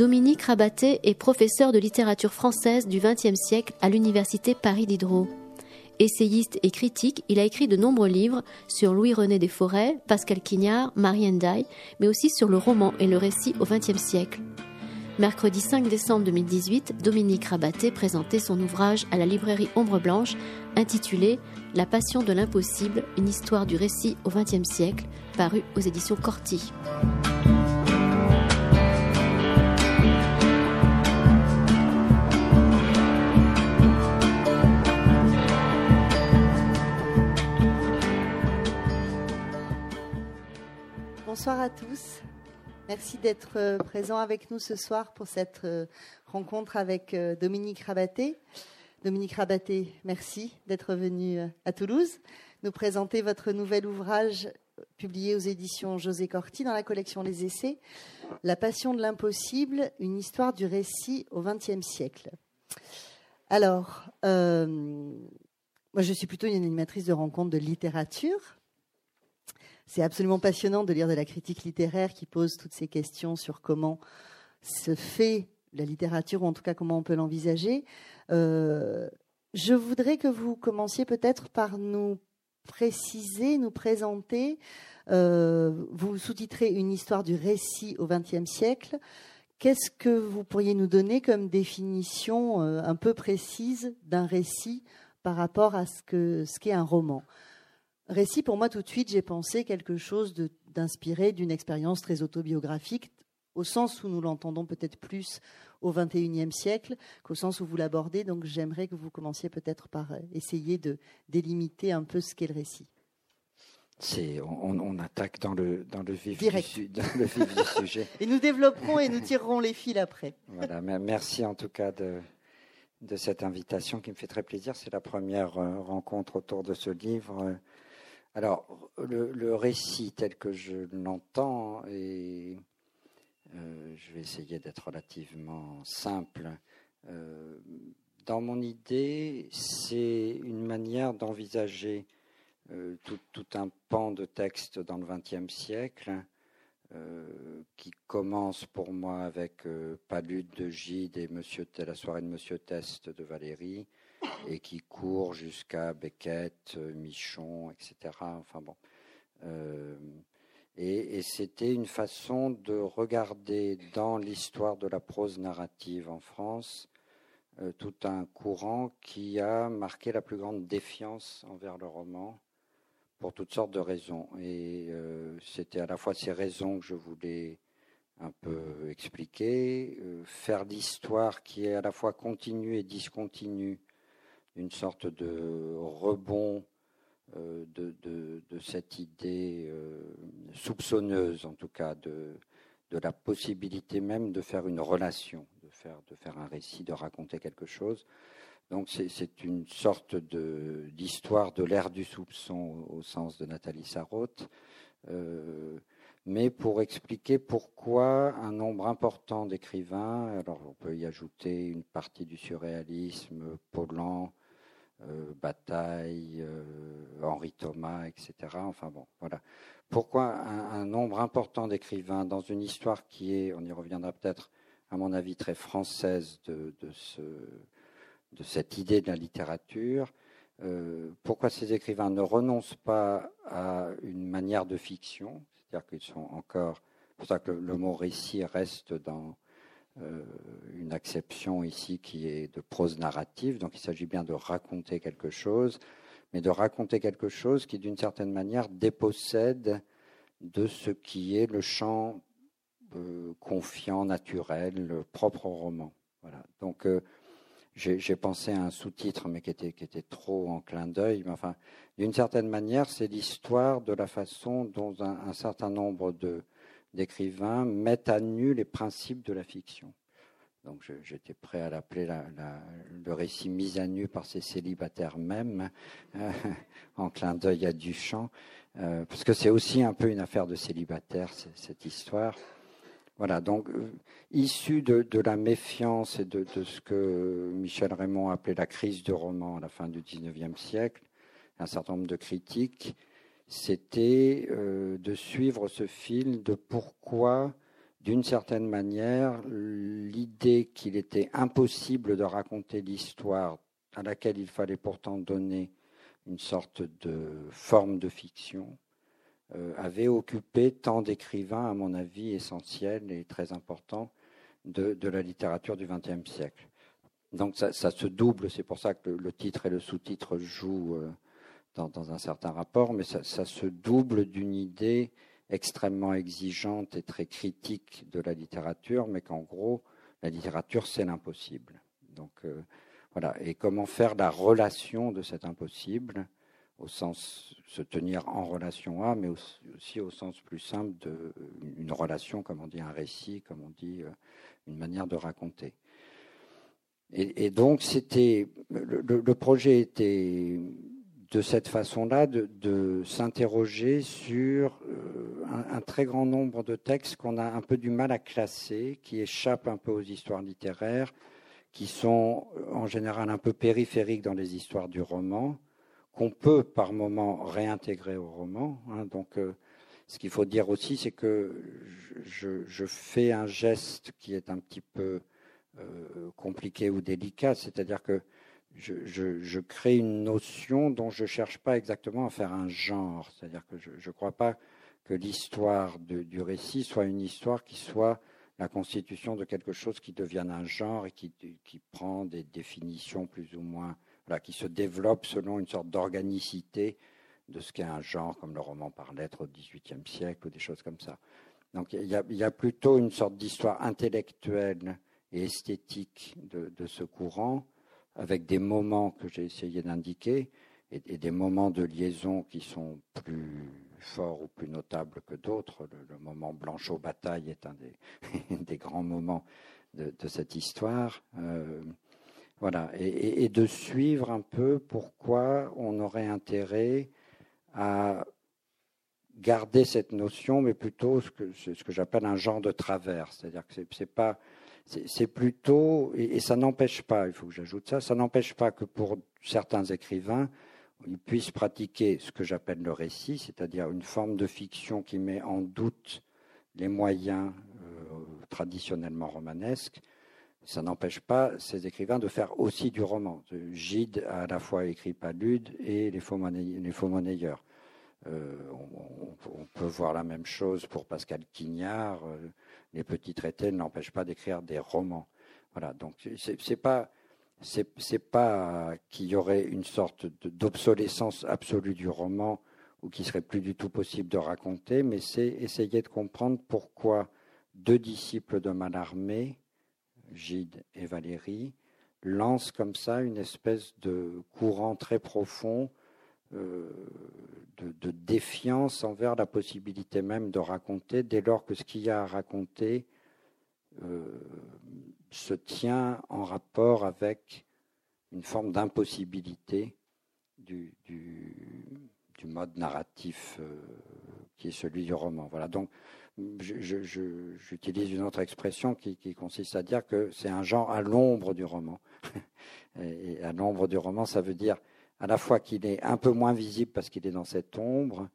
Dominique Rabaté est professeur de littérature française du XXe siècle à l'Université Paris Diderot. Essayiste et critique, il a écrit de nombreux livres sur Louis-René Desforêts, Pascal Quignard, Marie Ndaye, mais aussi sur le roman et le récit au XXe siècle. Mercredi 5 décembre 2018, Dominique Rabaté présentait son ouvrage à la librairie Ombre Blanche intitulé La passion de l'impossible, une histoire du récit au XXe siècle, paru aux éditions Corti. Bonsoir à tous. Merci d'être euh, présents avec nous ce soir pour cette euh, rencontre avec euh, Dominique Rabaté. Dominique Rabaté, merci d'être venu à Toulouse nous présenter votre nouvel ouvrage publié aux éditions José Corti dans la collection Les Essais, La passion de l'impossible, une histoire du récit au XXe siècle. Alors, moi je suis plutôt une animatrice de rencontres de littérature, c'est absolument passionnant de lire de la critique littéraire qui pose toutes ces questions sur comment se fait la littérature, ou en tout cas comment on peut l'envisager. Euh, je voudrais que vous commenciez peut-être par nous préciser, nous présenter. Euh, vous sous-titrez une histoire du récit au XXe siècle. Qu'est-ce que vous pourriez nous donner comme définition euh, un peu précise d'un récit par rapport à ce qu'est ce un roman? Récit, pour moi, tout de suite, j'ai pensé quelque chose d'inspiré d'une expérience très autobiographique, au sens où nous l'entendons peut-être plus au XXIe siècle qu'au sens où vous l'abordez. Donc j'aimerais que vous commenciez peut-être par euh, essayer de délimiter un peu ce qu'est le récit. On, on, attaque dans le, dans le, vif, Du, dans le vif du sujet. Et nous développerons et nous tirerons les fils après. Voilà, merci en tout cas de, de cette invitation qui me fait très plaisir. C'est la première euh, rencontre autour de ce livre. Alors, le, récit tel que je l'entends, et euh, je vais essayer d'être relativement simple. Euh, dans mon idée, c'est une manière d'envisager euh, tout, un pan de texte dans le XXe siècle, qui commence pour moi avec Palude de Gide et Monsieur, la soirée de Monsieur Test de Valérie, et qui court jusqu'à Beckett, Michon, etc. Enfin bon. Euh, et, c'était une façon de regarder dans l'histoire de la prose narrative en France euh, tout un courant qui a marqué la plus grande défiance envers le roman pour toutes sortes de raisons. Et euh, c'était à la fois ces raisons que je voulais un peu expliquer, faire l'histoire qui est à la fois continue et discontinue une sorte de rebond euh, de, cette idée euh, soupçonneuse, en tout cas, de, de la possibilité même de faire une relation, de faire, de faire un récit, de raconter quelque chose. Donc c'est une sorte d'histoire de, l'ère du soupçon au, sens de Nathalie Sarraute, euh, mais pour expliquer pourquoi un nombre important d'écrivains, alors on peut y ajouter une partie du surréalisme, euh, Bataille, euh, Henri Thomas, etc. Enfin bon, voilà. Pourquoi un, nombre important d'écrivains dans une histoire qui est, on y reviendra peut-être, à mon avis, très française de, ce, de cette idée de la littérature, euh, pourquoi ces écrivains ne renoncent pas à une manière de fiction, c'est-à-dire qu'ils sont encore, c'est pour ça que le mot récit reste dans, euh, une acception ici qui est de prose narrative, donc il s'agit bien de raconter quelque chose, mais de raconter quelque chose qui, d'une certaine manière, dépossède de ce qui est le champ euh, confiant, naturel, propre au roman. Voilà. Donc, euh, j'ai pensé à un sous-titre, mais qui était, qui était trop en clin d'œil. Mais enfin, d'une certaine manière, c'est l'histoire de la façon dont un certain nombre de, d'écrivains mettent à nu les principes de la fiction. Donc j'étais prêt à l'appeler le récit mis à nu par ces célibataires même, euh, en clin d'œil à Duchamp, euh, parce que c'est aussi un peu une affaire de célibataire, cette histoire. Voilà, donc euh, issu de, la méfiance et de, de, ce que Michel Raymond appelait la crise du roman à la fin du XIXe siècle, un certain nombre de critiques c'était de suivre ce fil de pourquoi, d'une certaine manière, l'idée qu'il était impossible de raconter l'histoire à laquelle il fallait pourtant donner une sorte de forme de fiction, euh, avait occupé tant d'écrivains, à mon avis, essentiels et très importants de, la littérature du XXe siècle. Donc ça, se double, c'est pour ça que le, titre et le sous-titre jouent euh, dans, un certain rapport, mais ça, se double d'une idée extrêmement exigeante et très critique de la littérature, mais qu'en gros, la littérature, c'est l'impossible. Donc euh, voilà. Et comment faire la relation de cet impossible au sens se tenir en relation à, mais aussi au sens plus simple d'une relation, comme on dit un récit, comme on dit euh, une manière de raconter. Et, donc c'était le, projet était de cette façon-là de, s'interroger sur euh, un, très grand nombre de textes qu'on a un peu du mal à classer, qui échappent un peu aux histoires littéraires, qui sont en général un peu périphériques dans les histoires du roman qu'on peut par moment réintégrer au roman. Hein. donc, euh, ce qu'il faut dire aussi, c'est que je, fais un geste qui est un petit peu euh, compliqué ou délicat, c'est-à-dire que je, crée une notion dont je ne cherche pas exactement à faire un genre. C'est-à-dire que je ne crois pas que l'histoire du récit soit une histoire qui soit la constitution de quelque chose qui devienne un genre et qui prend des définitions plus ou moins qui se développe selon une sorte d'organicité de ce qu'est un genre, comme le roman par lettres au XVIIIe siècle ou des choses comme ça. Donc il y a, plutôt une sorte d'histoire intellectuelle et esthétique de, ce courant, avec des moments que j'ai essayé d'indiquer et, des moments de liaison qui sont plus forts ou plus notables que d'autres. Le, moment Blanchot-Bataille est un des, grands moments de, cette histoire. Euh, voilà, et, de suivre un peu pourquoi on aurait intérêt à garder cette notion, mais plutôt ce que, ce que j'appelle un genre de travers. C'est-à-dire que c'est pas, c'est plutôt, et, ça n'empêche pas, il faut que j'ajoute ça, ça n'empêche pas que pour certains écrivains, ils puissent pratiquer ce que j'appelle le récit, c'est-à-dire une forme de fiction qui met en doute les moyens euh, traditionnellement romanesques, ça n'empêche pas ces écrivains de faire aussi du roman. Gide a à la fois écrit Palude et Les Faux, Monnayeurs. Euh, on, peut voir la même chose pour Pascal Quignard. Euh, les petits traités ne l'empêchent pas d'écrire des romans. Voilà, donc c'est pas c'est pas qu'il y aurait une sorte d'obsolescence absolue du roman ou qu'il serait plus du tout possible de raconter, mais c'est essayer de comprendre pourquoi deux disciples de Mallarmé Gide et Valérie, lancent comme ça une espèce de courant très profond euh, de, défiance envers la possibilité même de raconter, dès lors que ce qu'il y a à raconter euh, se tient en rapport avec une forme d'impossibilité du, mode narratif euh, qui est celui du roman. Voilà. Donc, j'utilise une autre expression qui, consiste à dire que c'est un genre à l'ombre du roman. Et à l'ombre du roman, ça veut dire à la fois qu'il est un peu moins visible parce qu'il est dans cette ombre,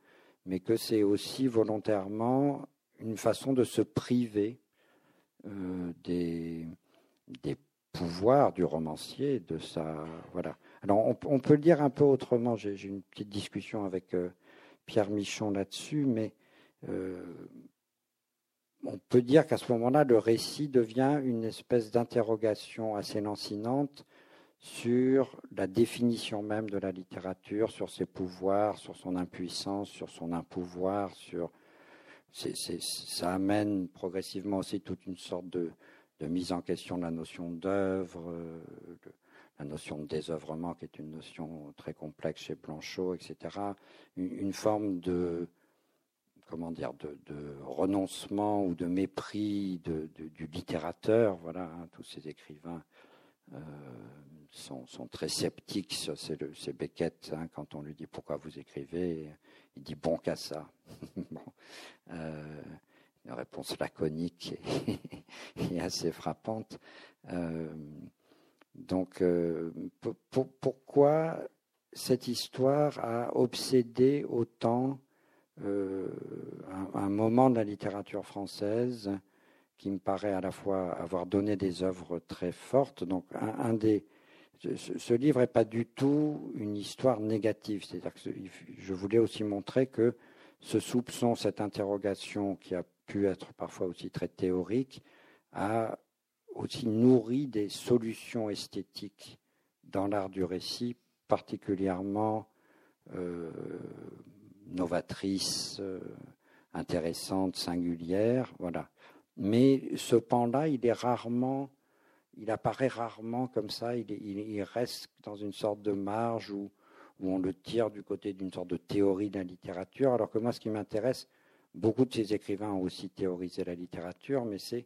mais que c'est aussi volontairement une façon de se priver euh, des, des pouvoirs du romancier, de sa voilà. Alors on, peut le dire un peu autrement. J'ai une petite discussion avec euh, Pierre Michon là-dessus, mais euh, on peut dire qu'à ce moment-là, le récit devient une espèce d'interrogation assez lancinante sur la définition même de la littérature, sur ses pouvoirs, sur son impuissance, sur son impouvoir, sur ça amène progressivement aussi toute une sorte de, mise en question de la notion d'œuvre, la notion de désœuvrement qui est une notion très complexe chez Blanchot, etc. une forme de comment dire, de, renoncement ou de mépris du littérateur. Voilà, hein, tous ces écrivains euh, sont, très sceptiques. C'est Beckett, hein, quand on lui dit pourquoi vous écrivez, il dit bon qu'à ça. Euh, une réponse laconique et, assez frappante. Euh, donc, pourquoi cette histoire a obsédé autant euh, un, moment de la littérature française qui me paraît à la fois avoir donné des œuvres très fortes. Donc, un, des, ce, livre n'est pas du tout une histoire négative. C'est-à-dire que je voulais aussi montrer que ce soupçon, cette interrogation qui a pu être parfois aussi très théorique, a aussi nourri des solutions esthétiques dans l'art du récit, particulièrement euh, novatrices, euh, intéressantes, singulières. Voilà. Mais ce pan-là, il est rarement, il apparaît rarement comme ça. Il, reste dans une sorte de marge où, on le tire du côté d'une sorte de théorie de la littérature. Alors que moi, ce qui m'intéresse, beaucoup de ces écrivains ont aussi théorisé la littérature, mais c'est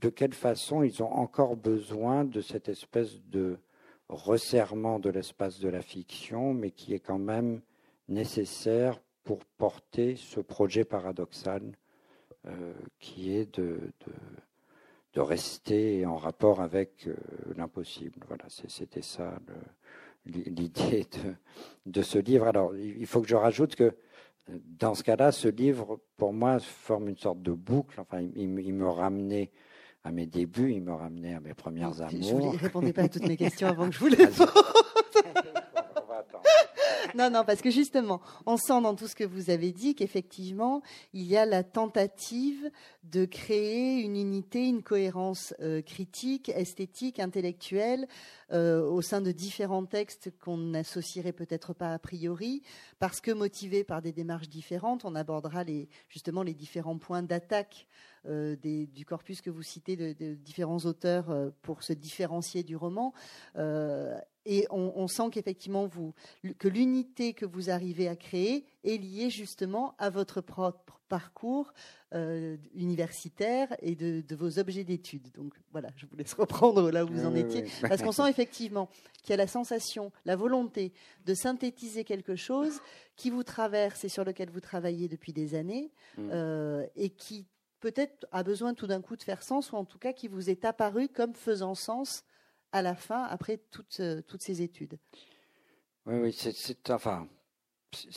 de quelle façon ils ont encore besoin de cette espèce de resserrement de l'espace de la fiction, mais qui est quand même nécessaire pour porter ce projet paradoxal euh, qui est de, rester en rapport avec euh, l'impossible. Voilà, c'était ça l'idée de, de, ce livre. Alors, il faut que je rajoute que dans ce cas-là, ce livre, pour moi, forme une sorte de boucle. Enfin, il, il me ramenait à mes débuts, il me ramenait à mes premières amours. Je ne répondais pas à toutes mes questions avant que je vous les pose. Non, non, parce que justement, on sent dans tout ce que vous avez dit qu'effectivement, il y a la tentative de créer une unité, une cohérence euh, critique, esthétique, intellectuelle euh, au sein de différents textes qu'on n'associerait peut-être pas a priori, parce que motivés par des démarches différentes, on abordera justement les différents points d'attaque euh, du corpus que vous citez de, différents auteurs pour se différencier du roman. Et on, sent qu'effectivement, vous, que l'unité que vous arrivez à créer est liée justement à votre propre parcours universitaire et de, vos objets d'études. Donc voilà, je vous laisse reprendre là où vous en étiez, parce qu'on sent effectivement qu'il y a la sensation, la volonté de synthétiser quelque chose qui vous traverse et sur lequel vous travaillez depuis des années, mm. et qui peut-être a besoin tout d'un coup de faire sens, ou en tout cas qui vous est apparu comme faisant sens à la fin, après toutes, euh, toutes ces études. Oui, oui, c'est enfin,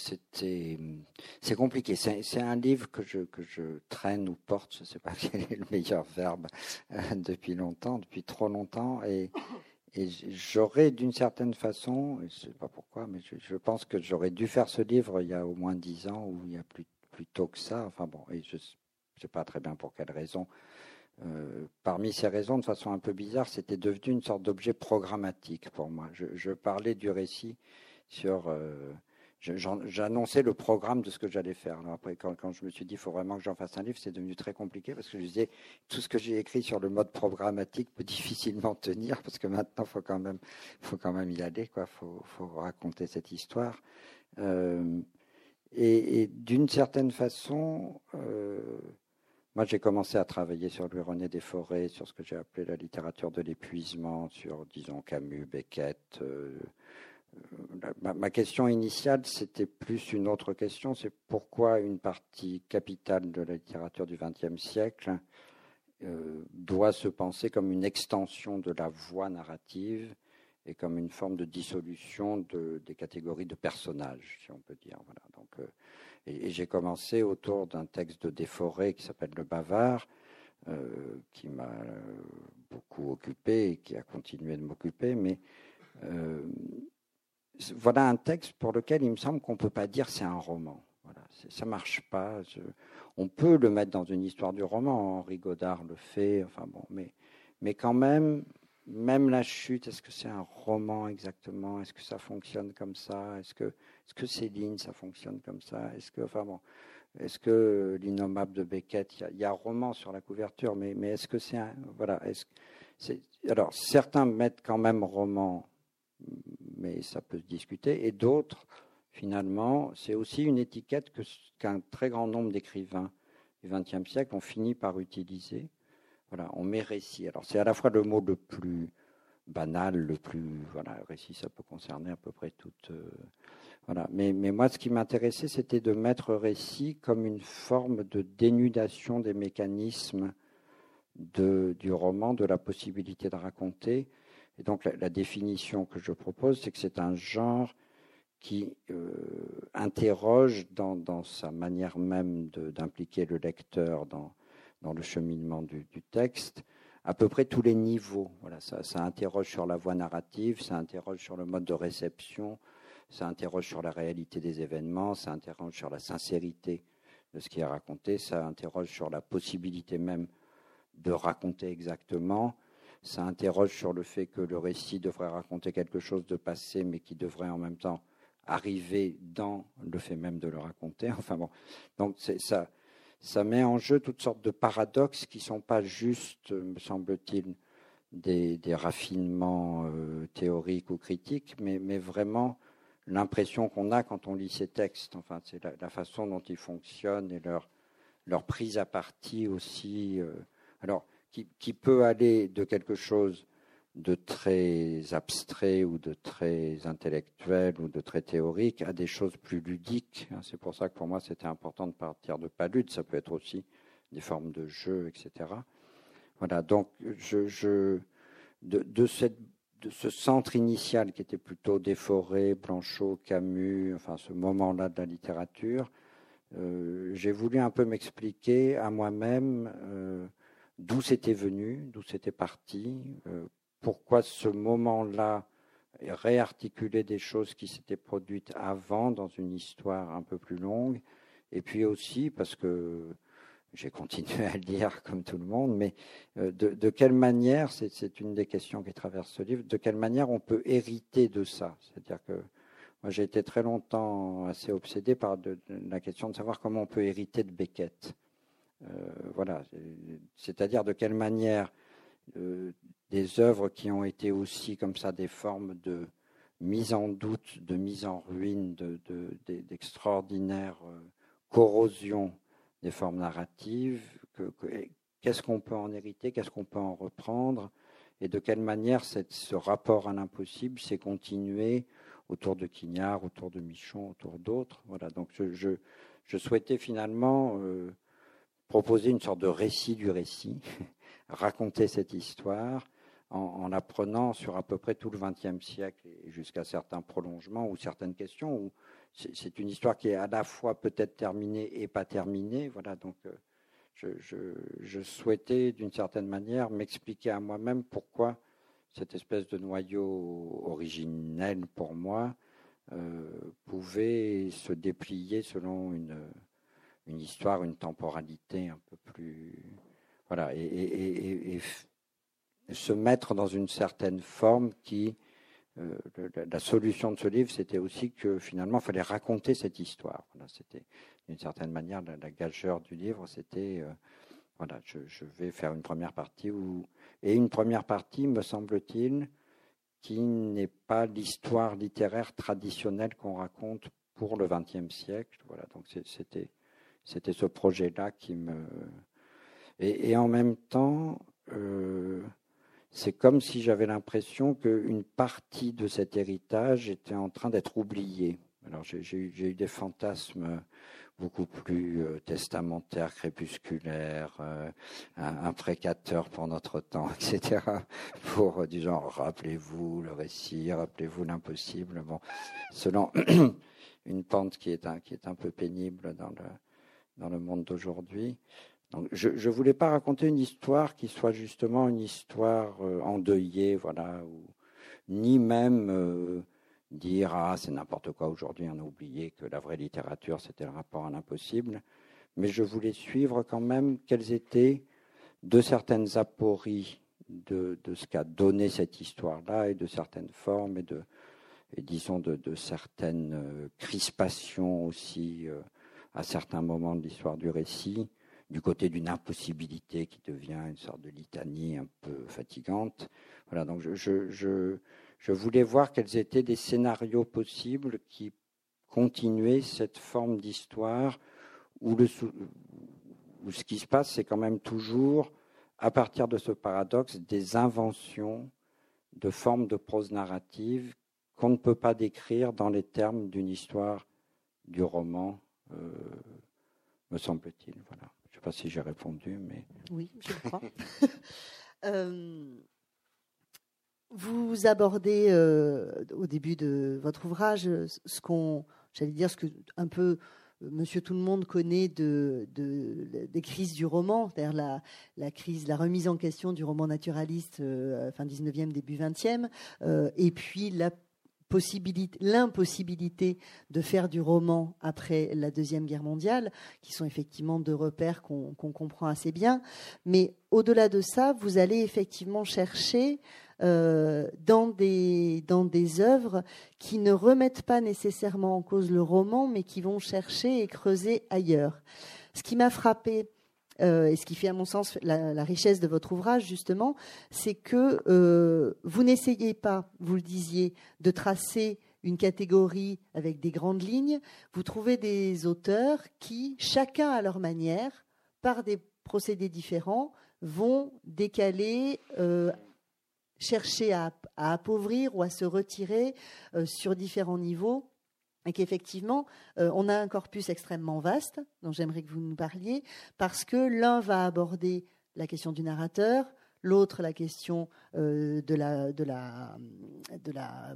c'est compliqué. C'est un livre que je, que je traîne ou porte, je ne sais pas quel est le meilleur verbe, euh, depuis longtemps, depuis trop longtemps. Et, et j'aurais d'une certaine façon, je ne sais pas pourquoi, mais je, pense que j'aurais dû faire ce livre il y a au moins dix ans ou il y a plus, plus tôt que ça. Enfin bon, et je je ne sais pas très bien pour quelle raison. Euh, parmi ces raisons, de façon un peu bizarre, c'était devenu une sorte d'objet programmatique pour moi. Je, parlais du récit sur. Euh, j'annonçais le programme de ce que j'allais faire. après, quand, je me suis dit, il faut vraiment que j'en fasse un livre, c'est devenu très compliqué parce que je disais, tout ce que j'ai écrit sur le mode programmatique peut difficilement tenir parce que maintenant, il faut quand même, faut quand même y aller, quoi. Faut, faut raconter cette histoire. Euh, et, d'une certaine façon, moi, j'ai commencé à travailler sur Louis René des Forêts, sur ce que j'ai appelé la littérature de l'épuisement, sur, disons, Camus, Beckett. Euh, euh, ma, question initiale, c'était plus une autre question, c'est pourquoi une partie capitale de la littérature du XXe siècle euh, doit se penser comme une extension de la voix narrative et comme une forme de dissolution de, des catégories de personnages, si on peut dire. Voilà. Donc, et, j'ai commencé autour d'un texte de Déforé qui s'appelle Le Bavard, euh, qui m'a beaucoup occupé et qui a continué de m'occuper. Mais euh, voilà un texte pour lequel il me semble qu'on ne peut pas dire c'est un roman. Voilà, ça marche pas. on peut le mettre dans une histoire du roman. Henri Godard le fait. Enfin bon, mais, mais quand même, même la chute, est-ce que c'est un roman exactement? Est-ce que ça fonctionne comme ça? Est-ce que, est-ce que Céline, ça fonctionne comme ça? Est-ce que, enfin bon, est-ce que l'innommable de Beckett, il y, a un roman sur la couverture, mais, est-ce que c'est un, voilà, est-ce, alors certains mettent quand même roman, mais ça peut se discuter, et d'autres, finalement, c'est aussi une étiquette que, qu'un très grand nombre d'écrivains du XXe siècle ont fini par utiliser voilà, on met récit. Alors c'est à la fois le mot le plus banal, le plus voilà, récit, ça peut concerner à peu près tout. Euh, voilà. Mais, mais moi, ce qui m'intéressait, c'était de mettre récit comme une forme de dénudation des mécanismes de, du roman, de la possibilité de raconter. Et donc la, définition que je propose, c'est que c'est un genre qui interroge dans, sa manière même d'impliquer le lecteur dans, dans le cheminement du, texte à peu près tous les niveaux. Voilà, ça, ça, interroge sur la voie narrative, ça interroge sur le mode de réception, ça interroge sur la réalité des événements, ça interroge sur la sincérité de ce qui est raconté, ça interroge sur la possibilité même de raconter exactement, ça interroge sur le fait que le récit devrait raconter quelque chose de passé, mais qui devrait en même temps arriver dans le fait même de le raconter. Enfin bon, donc ça, ça met en jeu toutes sortes de paradoxes qui ne sont pas juste, me semble-t-il, des, raffinements euh, théoriques ou critiques, mais, mais vraiment l'impression qu'on a quand on lit ces textes. Enfin, c'est la, façon dont ils fonctionnent et leur, leur prise à partie aussi. Euh, alors, qui, qui, peut aller de quelque chose de très abstrait ou de très intellectuel ou de très théorique à des choses plus ludiques. C'est pour ça que pour moi c'était important de partir de palude. Ça peut être aussi des formes de jeu, etc. Voilà. Donc je, je de, de, ce centre initial qui était plutôt déforé, Blanchot, Camus, enfin ce moment-là de la littérature, euh, j'ai voulu un peu m'expliquer à moi-même euh, d'où c'était venu, d'où c'était parti, euh, pourquoi ce moment-là réarticuler des choses qui s'étaient produites avant dans une histoire un peu plus longue, et puis aussi parce que j'ai continué à lire comme tout le monde, mais euh, de, quelle manière, c'est une des questions qui traverse ce livre, de quelle manière on peut hériter de ça? C'est-à-dire que moi j'ai été très longtemps assez obsédé par la question de savoir comment on peut hériter de Beckett. Euh, voilà, c'est-à-dire de quelle manière euh, des œuvres qui ont été aussi comme ça des formes de mise en doute, de mise en ruine, d'extraordinaire de, euh, corrosion des formes narratives. Qu'est-ce qu'on peut en hériter, qu'est-ce qu'on peut en reprendre, et de quelle manière ce rapport à l'impossible s'est continué autour de Quignard, autour de Michon, autour d'autres. Voilà. Donc je, je, souhaitais finalement euh, proposer une sorte de récit du récit, raconter cette histoire en, apprenant sur à peu près tout le XXe siècle et jusqu'à certains prolongements ou certaines questions. C'est une histoire qui est à la fois peut-être terminée et pas terminée. Voilà, donc euh, je, souhaitais d'une certaine manière m'expliquer à moi-même pourquoi cette espèce de noyau originel pour moi euh, pouvait se déplier selon une, histoire, une temporalité un peu plus. Voilà, se mettre dans une certaine forme qui, euh, la solution de ce livre, c'était aussi que finalement, il fallait raconter cette histoire. c'était d'une certaine manière la, gageur du livre, c'était euh, voilà, je, vais faire une première partie où, et une première partie, me semble-t-il, qui n'est pas l'histoire littéraire traditionnelle qu'on raconte pour le XXe siècle. Voilà, donc c'était c'était ce projet-là qui me et, et, en même temps. Euh, c'est comme si j'avais l'impression qu'une partie de cet héritage était en train d'être oubliée. Alors j'ai eu des fantasmes beaucoup plus euh, testamentaires, crépusculaires, euh, imprécateurs pour notre temps, etc. Pour, euh, disons, rappelez-vous le récit, rappelez-vous l'impossible. Bon, selon une pente qui est un, qui est un peu pénible dans le, dans le monde d'aujourd'hui je ne voulais pas raconter une histoire qui soit justement une histoire euh, endeuillée, voilà, ni même euh, dire ah c'est n'importe quoi aujourd'hui, on a oublié que la vraie littérature c'était le rapport à l'impossible, mais je voulais suivre quand même quelles étaient de certaines apories de, ce qu'a donné cette histoire-là et de certaines formes et de disons de, certaines euh, crispations aussi à certains moments de l'histoire du récit du côté d'une impossibilité qui devient une sorte de litanie un peu fatigante. Voilà, donc je, je, voulais voir quels étaient des scénarios possibles qui continuaient cette forme d'histoire où, où ce qui se passe, c'est quand même toujours, à partir de ce paradoxe, des inventions de formes de prose narrative qu'on ne peut pas décrire dans les termes d'une histoire du roman, euh, me semble-t-il. Voilà pas si j'ai répondu, mais. Oui, je crois. Euh, vous abordez euh, au début de votre ouvrage ce qu'on, j'allais dire, ce que un peu Monsieur Tout le Monde connaît de, des crises du roman, c'est-à-dire la, la, crise, la remise en question du roman naturaliste euh, fin 19e, début 20e, euh, et puis la l'impossibilité de faire du roman après la Deuxième Guerre mondiale, qui sont effectivement deux repères qu'on comprend assez bien. Mais au-delà de ça, vous allez effectivement chercher euh, dans, des, dans des œuvres qui ne remettent pas nécessairement en cause le roman, mais qui vont chercher et creuser ailleurs. Ce qui m'a frappé, euh, et ce qui fait à mon sens la, richesse de votre ouvrage, justement, c'est que euh, vous n'essayez pas, vous le disiez, de tracer une catégorie avec des grandes lignes, vous trouvez des auteurs qui, chacun à leur manière, par des procédés différents, vont décaler, chercher à, appauvrir ou à se retirer euh, sur différents niveaux et qu'effectivement, euh, on a un corpus extrêmement vaste, dont j'aimerais que vous nous parliez, parce que l'un va aborder la question du narrateur, l'autre la question euh, de, la,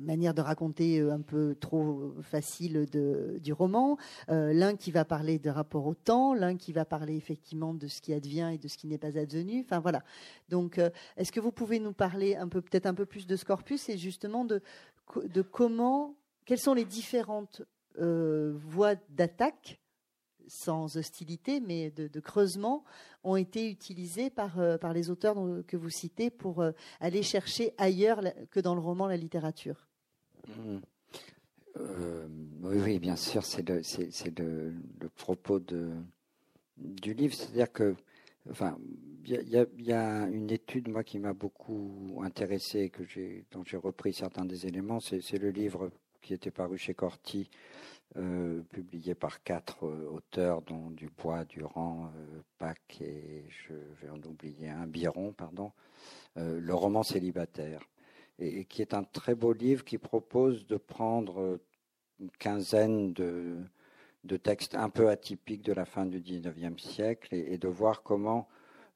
manière de raconter euh, un peu trop facile du roman, l'un qui va parler de rapport au temps, l'un qui va parler effectivement de ce qui advient et de ce qui n'est pas advenu. Enfin voilà. Donc, est-ce que vous pouvez nous parler un peu, peut-être un peu plus de ce corpus et justement de comment, quelles sont les différentes voies d'attaque sans hostilité, mais de, creusement, ont été utilisés par, euh, par les auteurs que vous citez pour euh, aller chercher ailleurs que dans le roman la littérature? Mmh. Euh, oui, bien sûr, c'est le, propos de, du livre. C'est-à-dire que, enfin, il y, a une étude, moi, qui m'a beaucoup intéressé, que j'ai, dont j'ai repris certains des éléments. C'est, le livre qui était paru chez Corti, euh, publié par quatre euh, auteurs, dont Dubois, Durand, euh, Pac et je vais en oublier un, Biron, pardon, le roman célibataire, et, qui est un très beau livre qui propose de prendre une quinzaine de textes un peu atypiques de la fin du XIXe siècle et, de voir comment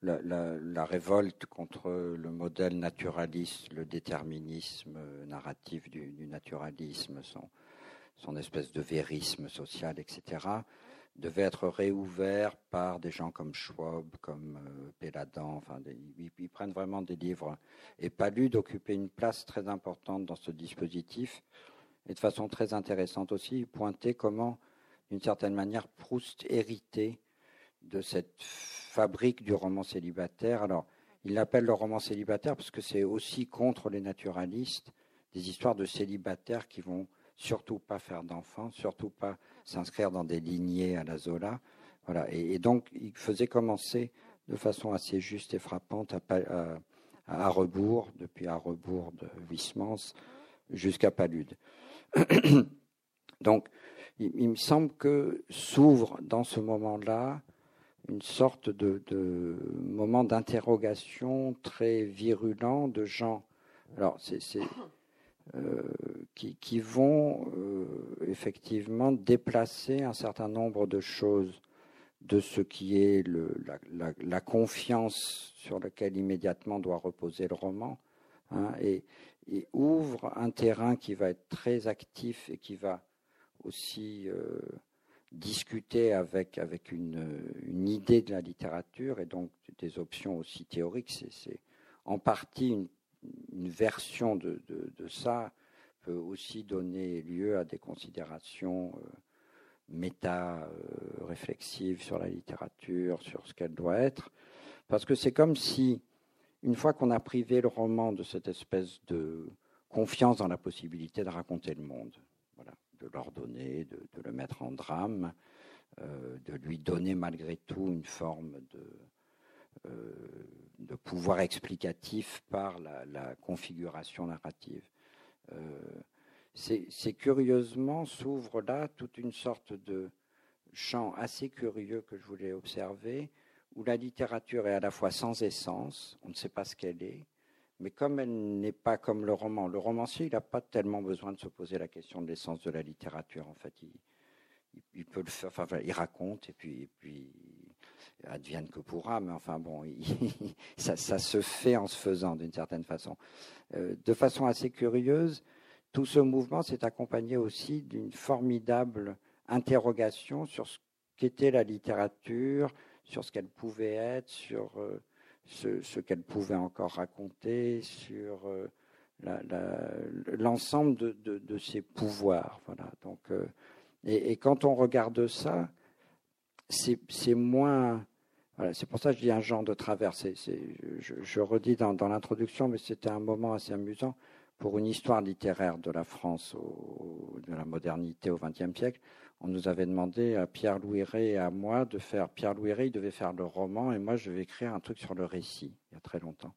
la, révolte contre le modèle naturaliste, le déterminisme narratif du, naturalisme, son, espèce de vérisme social, etc., devait être réouvert par des gens comme Schwab, comme euh, Péladan. Enfin, ils, prennent vraiment des livres. Et Palud occupait une place très importante dans ce dispositif. Et de façon très intéressante aussi, il comment, d'une certaine manière, Proust héritait de cette fabrique du roman célibataire. Alors, il l'appelle le roman célibataire parce que c'est aussi contre les naturalistes des histoires de célibataires qui vont surtout pas faire d'enfants, surtout pas s'inscrire dans des lignées à la Zola. Voilà. Et, donc, il faisait commencer de façon assez juste et frappante à, rebours, depuis à rebours de Huysmans jusqu'à Palude. donc, il, me semble que s'ouvre dans ce moment-là une sorte de, moment d'interrogation très virulent de gens. Alors, c'est euh, qui, vont euh, effectivement déplacer un certain nombre de choses de ce qui est la, confiance sur laquelle immédiatement doit reposer le roman, hein, et, ouvre un terrain qui va être très actif et qui va aussi euh, discuter avec, avec une, idée de la littérature et donc des options aussi théoriques. C'est en partie une version de, ça peut aussi donner lieu à des considérations euh, méta-réflexives euh, sur la littérature, sur ce qu'elle doit être. Parce que c'est comme si, une fois qu'on a privé le roman de cette espèce de confiance dans la possibilité de raconter le monde, de l'ordonner, de, de, le mettre en drame, euh, de lui donner malgré tout une forme de, euh, pouvoir explicatif par la, configuration narrative. Euh, c'est curieusement s'ouvre là toute une sorte de champ assez curieux que je voulais observer, où la littérature est à la fois sans essence, on ne sait pas ce qu'elle est, mais comme elle n'est pas comme le roman, le romancier, il n'a pas tellement besoin de se poser la question de l'essence de la littérature. En fait, il, peut le faire, enfin, il raconte et puis, et advienne que pourra, mais enfin bon, ça, se fait en se faisant d'une certaine façon. Euh, de façon assez curieuse, tout ce mouvement s'est accompagné aussi d'une formidable interrogation sur ce qu'était la littérature, sur ce qu'elle pouvait être, sur euh, ce, qu'elle pouvait encore raconter, sur euh, l'ensemble de, ses pouvoirs. Voilà. Donc, et, quand on regarde ça, c'est moins c'est pour ça que je dis un genre de travers. je, redis dans, l'introduction, mais c'était un moment assez amusant pour une histoire littéraire de la France, de la modernité au XXe siècle. On nous avait demandé à Pierre-Louis Rey et à moi de faire. Pierre-Louis Rey devait faire le roman et moi je vais écrire un truc sur le récit, il y a très longtemps.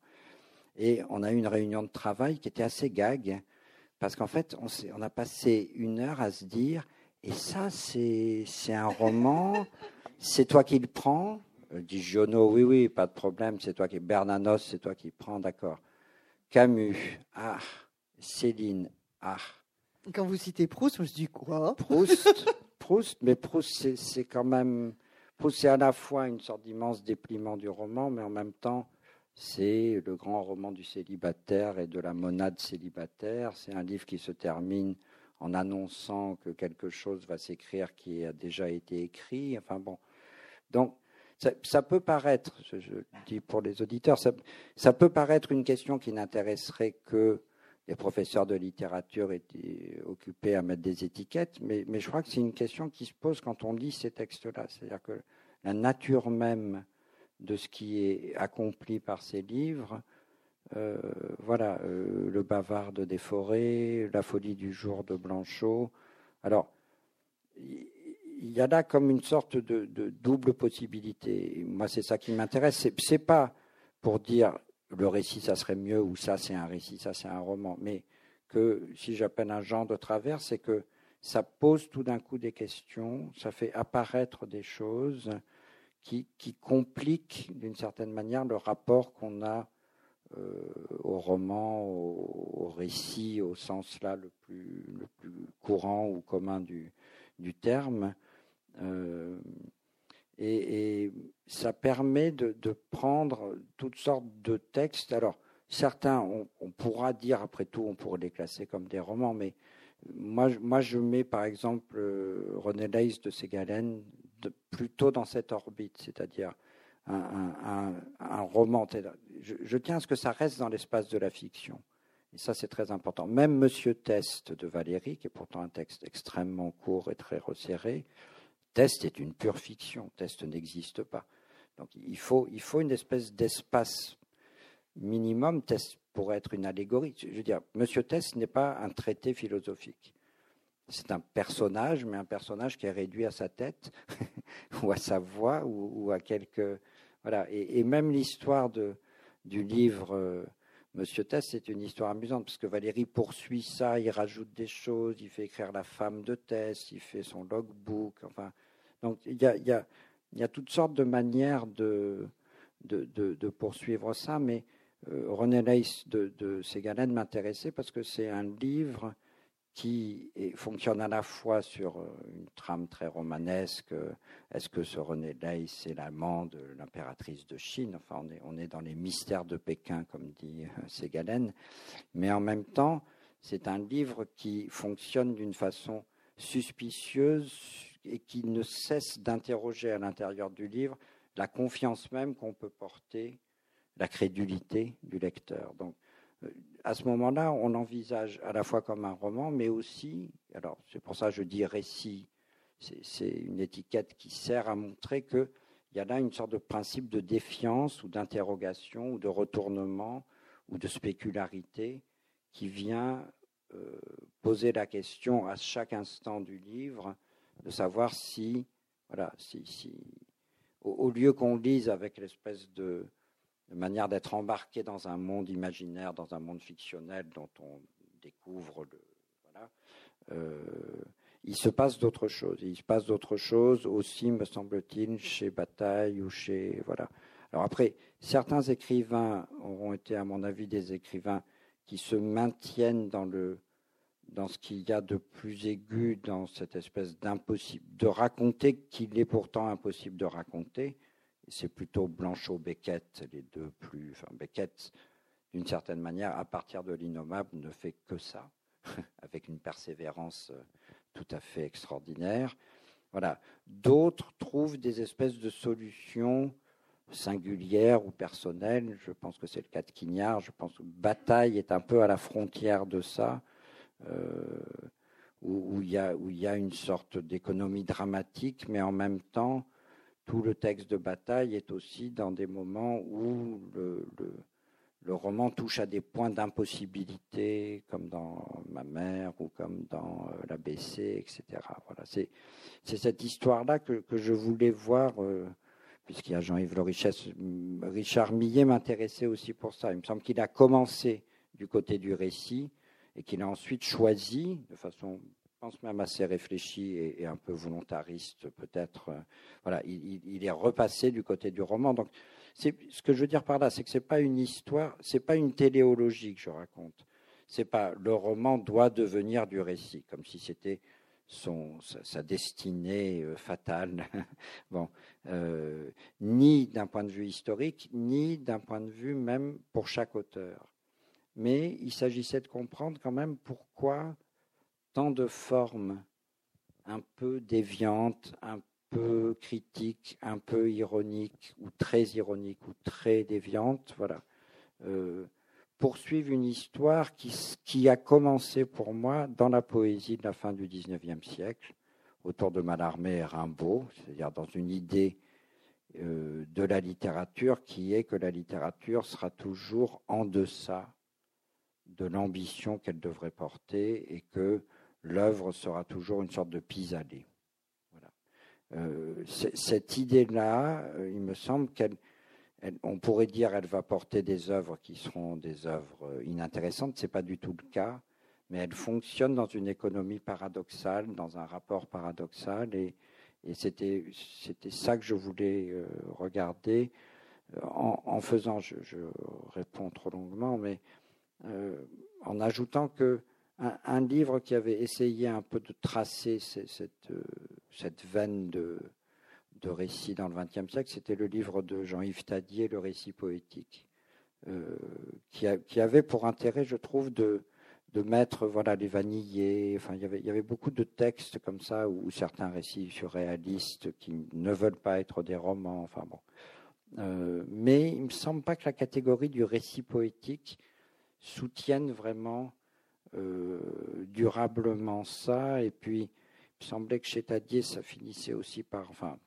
Et on a eu une réunion de travail qui était assez gag, parce qu'en fait, on, on a passé une heure à se dire et ça, c'est un roman, c'est toi qui le prends? Euh, dit Giono, oui, oui, pas de problème, c'est toi qui. Bernanos, c'est toi qui prends, d'accord. Camus, ah. Céline, ah. Quand vous citez Proust, je me dis quoi? Proust, Proust, mais Proust, c'est quand même. Proust, c'est à la fois une sorte d'immense dépliement du roman, mais en même temps, c'est le grand roman du célibataire et de la monade célibataire. C'est un livre qui se termine en annonçant que quelque chose va s'écrire qui a déjà été écrit. Enfin bon. Donc, ça, peut paraître, je, dis pour les auditeurs, ça, peut paraître une question qui n'intéresserait que les professeurs de littérature étaient occupés à mettre des étiquettes, mais, je crois que c'est une question qui se pose quand on lit ces textes-là. C'est-à-dire que la nature même de ce qui est accompli par ces livres, euh, voilà, euh, le bavard des forêts, la folie du jour de Blanchot. Alors, il y a là comme une sorte de, double possibilité. Moi, c'est ça qui m'intéresse. C'est pas pour dire le récit, ça serait mieux, ou ça, c'est un récit, ça, c'est un roman. Mais que si j'appelle un genre de travers, c'est que ça pose tout d'un coup des questions, ça fait apparaître des choses qui, compliquent d'une certaine manière le rapport qu'on a euh, au roman, au, récit, au sens là le plus, le plus courant ou commun du, terme. Euh, et, ça permet de, prendre toutes sortes de textes. Alors, certains, on, pourra dire, après tout, on pourrait les classer comme des romans, mais moi, moi je mets par exemple euh, René Leys de Ségalen plutôt dans cette orbite, c'est-à-dire un, roman. Je, je, tiens à ce que ça reste dans l'espace de la fiction. Et ça, c'est très important. Même Monsieur Test de Valérie, qui est pourtant un texte extrêmement court et très resserré, Test est une pure fiction. Test n'existe pas. Donc il faut, il faut une espèce d'espace minimum. Test pourrait être une allégorie. Je veux dire, Monsieur Test n'est pas un traité philosophique. C'est un personnage, mais un personnage qui est réduit à sa tête, ou à sa voix, ou, à quelques. Voilà. Et, même l'histoire du livre euh, Monsieur Tess, c'est une histoire amusante parce que Valérie poursuit ça, il rajoute des choses, il fait écrire la femme de Tess, il fait son logbook. Enfin, donc il y a, toutes sortes de manières de, poursuivre ça, mais euh, René Leys de, de Ségalen m'intéressait parce que c'est un livre qui fonctionne à la fois sur euh, une trame très romanesque. Est-ce que ce René Ley, c'est l'amant de l'impératrice de Chine? Enfin, on est, on est dans les mystères de Pékin, comme dit euh, Ségalen. Mais en même temps, c'est un livre qui fonctionne d'une façon suspicieuse et qui ne cesse d'interroger à l'intérieur du livre la confiance même qu'on peut porter, la crédulité du lecteur. Donc, euh, à ce moment-là, on envisage à la fois comme un roman, mais aussi, alors c'est pour ça que je dis récit, c'est une étiquette qui sert à montrer qu'il y a là une sorte de principe de défiance ou d'interrogation ou de retournement ou de spécularité qui vient euh, poser la question à chaque instant du livre de savoir si, voilà, si, si au lieu qu'on lise avec l'espèce de, manière d'être embarqué dans un monde imaginaire, dans un monde fictionnel dont on découvre le. Voilà. Euh, il se passe d'autres choses. Il se passe d'autres choses aussi, me semble-t-il, chez Bataille ou chez. Voilà. Alors après, certains écrivains auront été, à mon avis, des écrivains qui se maintiennent dans le dans ce qu'il y a de plus aigu dans cette espèce d'impossible de raconter qu'il est pourtant impossible de raconter c'est plutôt Blanchot-Beckett, les deux plus. Enfin, Beckett, d'une certaine manière, à partir de l'innommable, ne fait que ça, avec une persévérance euh, tout à fait extraordinaire. Voilà. D'autres trouvent des espèces de solutions singulières ou personnelles. Je pense que c'est le cas de Quignard. Je pense que Bataille est un peu à la frontière de ça, où, il y a, où il y a une sorte d'économie dramatique, mais en même temps, tout le texte de Bataille est aussi dans des moments où le, roman touche à des points d'impossibilité, comme dans Ma mère ou comme dans euh, l'ABC, etc. Voilà, c'est, cette histoire-là que, je voulais voir, euh, puisqu'il y a Jean-Yves Le Richard Millet m'intéressait aussi pour ça. Il me semble qu'il a commencé du côté du récit et qu'il a ensuite choisi, de façon pense même assez réfléchi et, un peu volontariste peut-être. Euh, voilà, il, est repassé du côté du roman. Donc, ce que je veux dire par là, c'est que c'est pas une histoire, c'est pas une téléologie que je raconte. C'est pas le roman doit devenir du récit, comme si c'était sa, destinée euh, fatale. bon, euh, ni d'un point de vue historique, ni d'un point de vue même pour chaque auteur. Mais il s'agissait de comprendre quand même pourquoi tant de formes un peu déviantes, un peu critiques, un peu ironiques, ou très ironiques, ou très déviantes, voilà, euh, poursuivent une histoire qui, qui, a commencé pour moi dans la poésie de la fin du XIXe siècle, autour de Mallarmé et Rimbaud, c'est-à-dire dans une idée euh, de la littérature qui est que la littérature sera toujours en deçà de l'ambition qu'elle devrait porter et que l'œuvre sera toujours une sorte de pis-aller. Euh, cette idée-là, euh, il me semble qu'elle, on pourrait dire, elle va porter des œuvres qui seront des œuvres euh, inintéressantes. C'est pas du tout le cas, mais elle fonctionne dans une économie paradoxale, dans un rapport paradoxal, et, c'était ça que je voulais regarder en, faisant. Je, réponds trop longuement, mais en ajoutant que un, livre qui avait essayé un peu de tracer cette, euh, cette veine de, de récit dans le XXe siècle, c'était le livre de Jean-Yves Tadier, Le récit poétique, euh, qui, qui, avait pour intérêt, je trouve, de, de mettre voilà, les vanillés. Enfin, il, y avait, il y avait beaucoup de textes comme ça, ou certains récits surréalistes qui ne veulent pas être des romans. Enfin, bon. Euh, mais il ne me semble pas que la catégorie du récit poétique soutienne vraiment euh, durablement ça. Et puis, il me semblait que chez Tadier, ça finissait aussi par, enfin,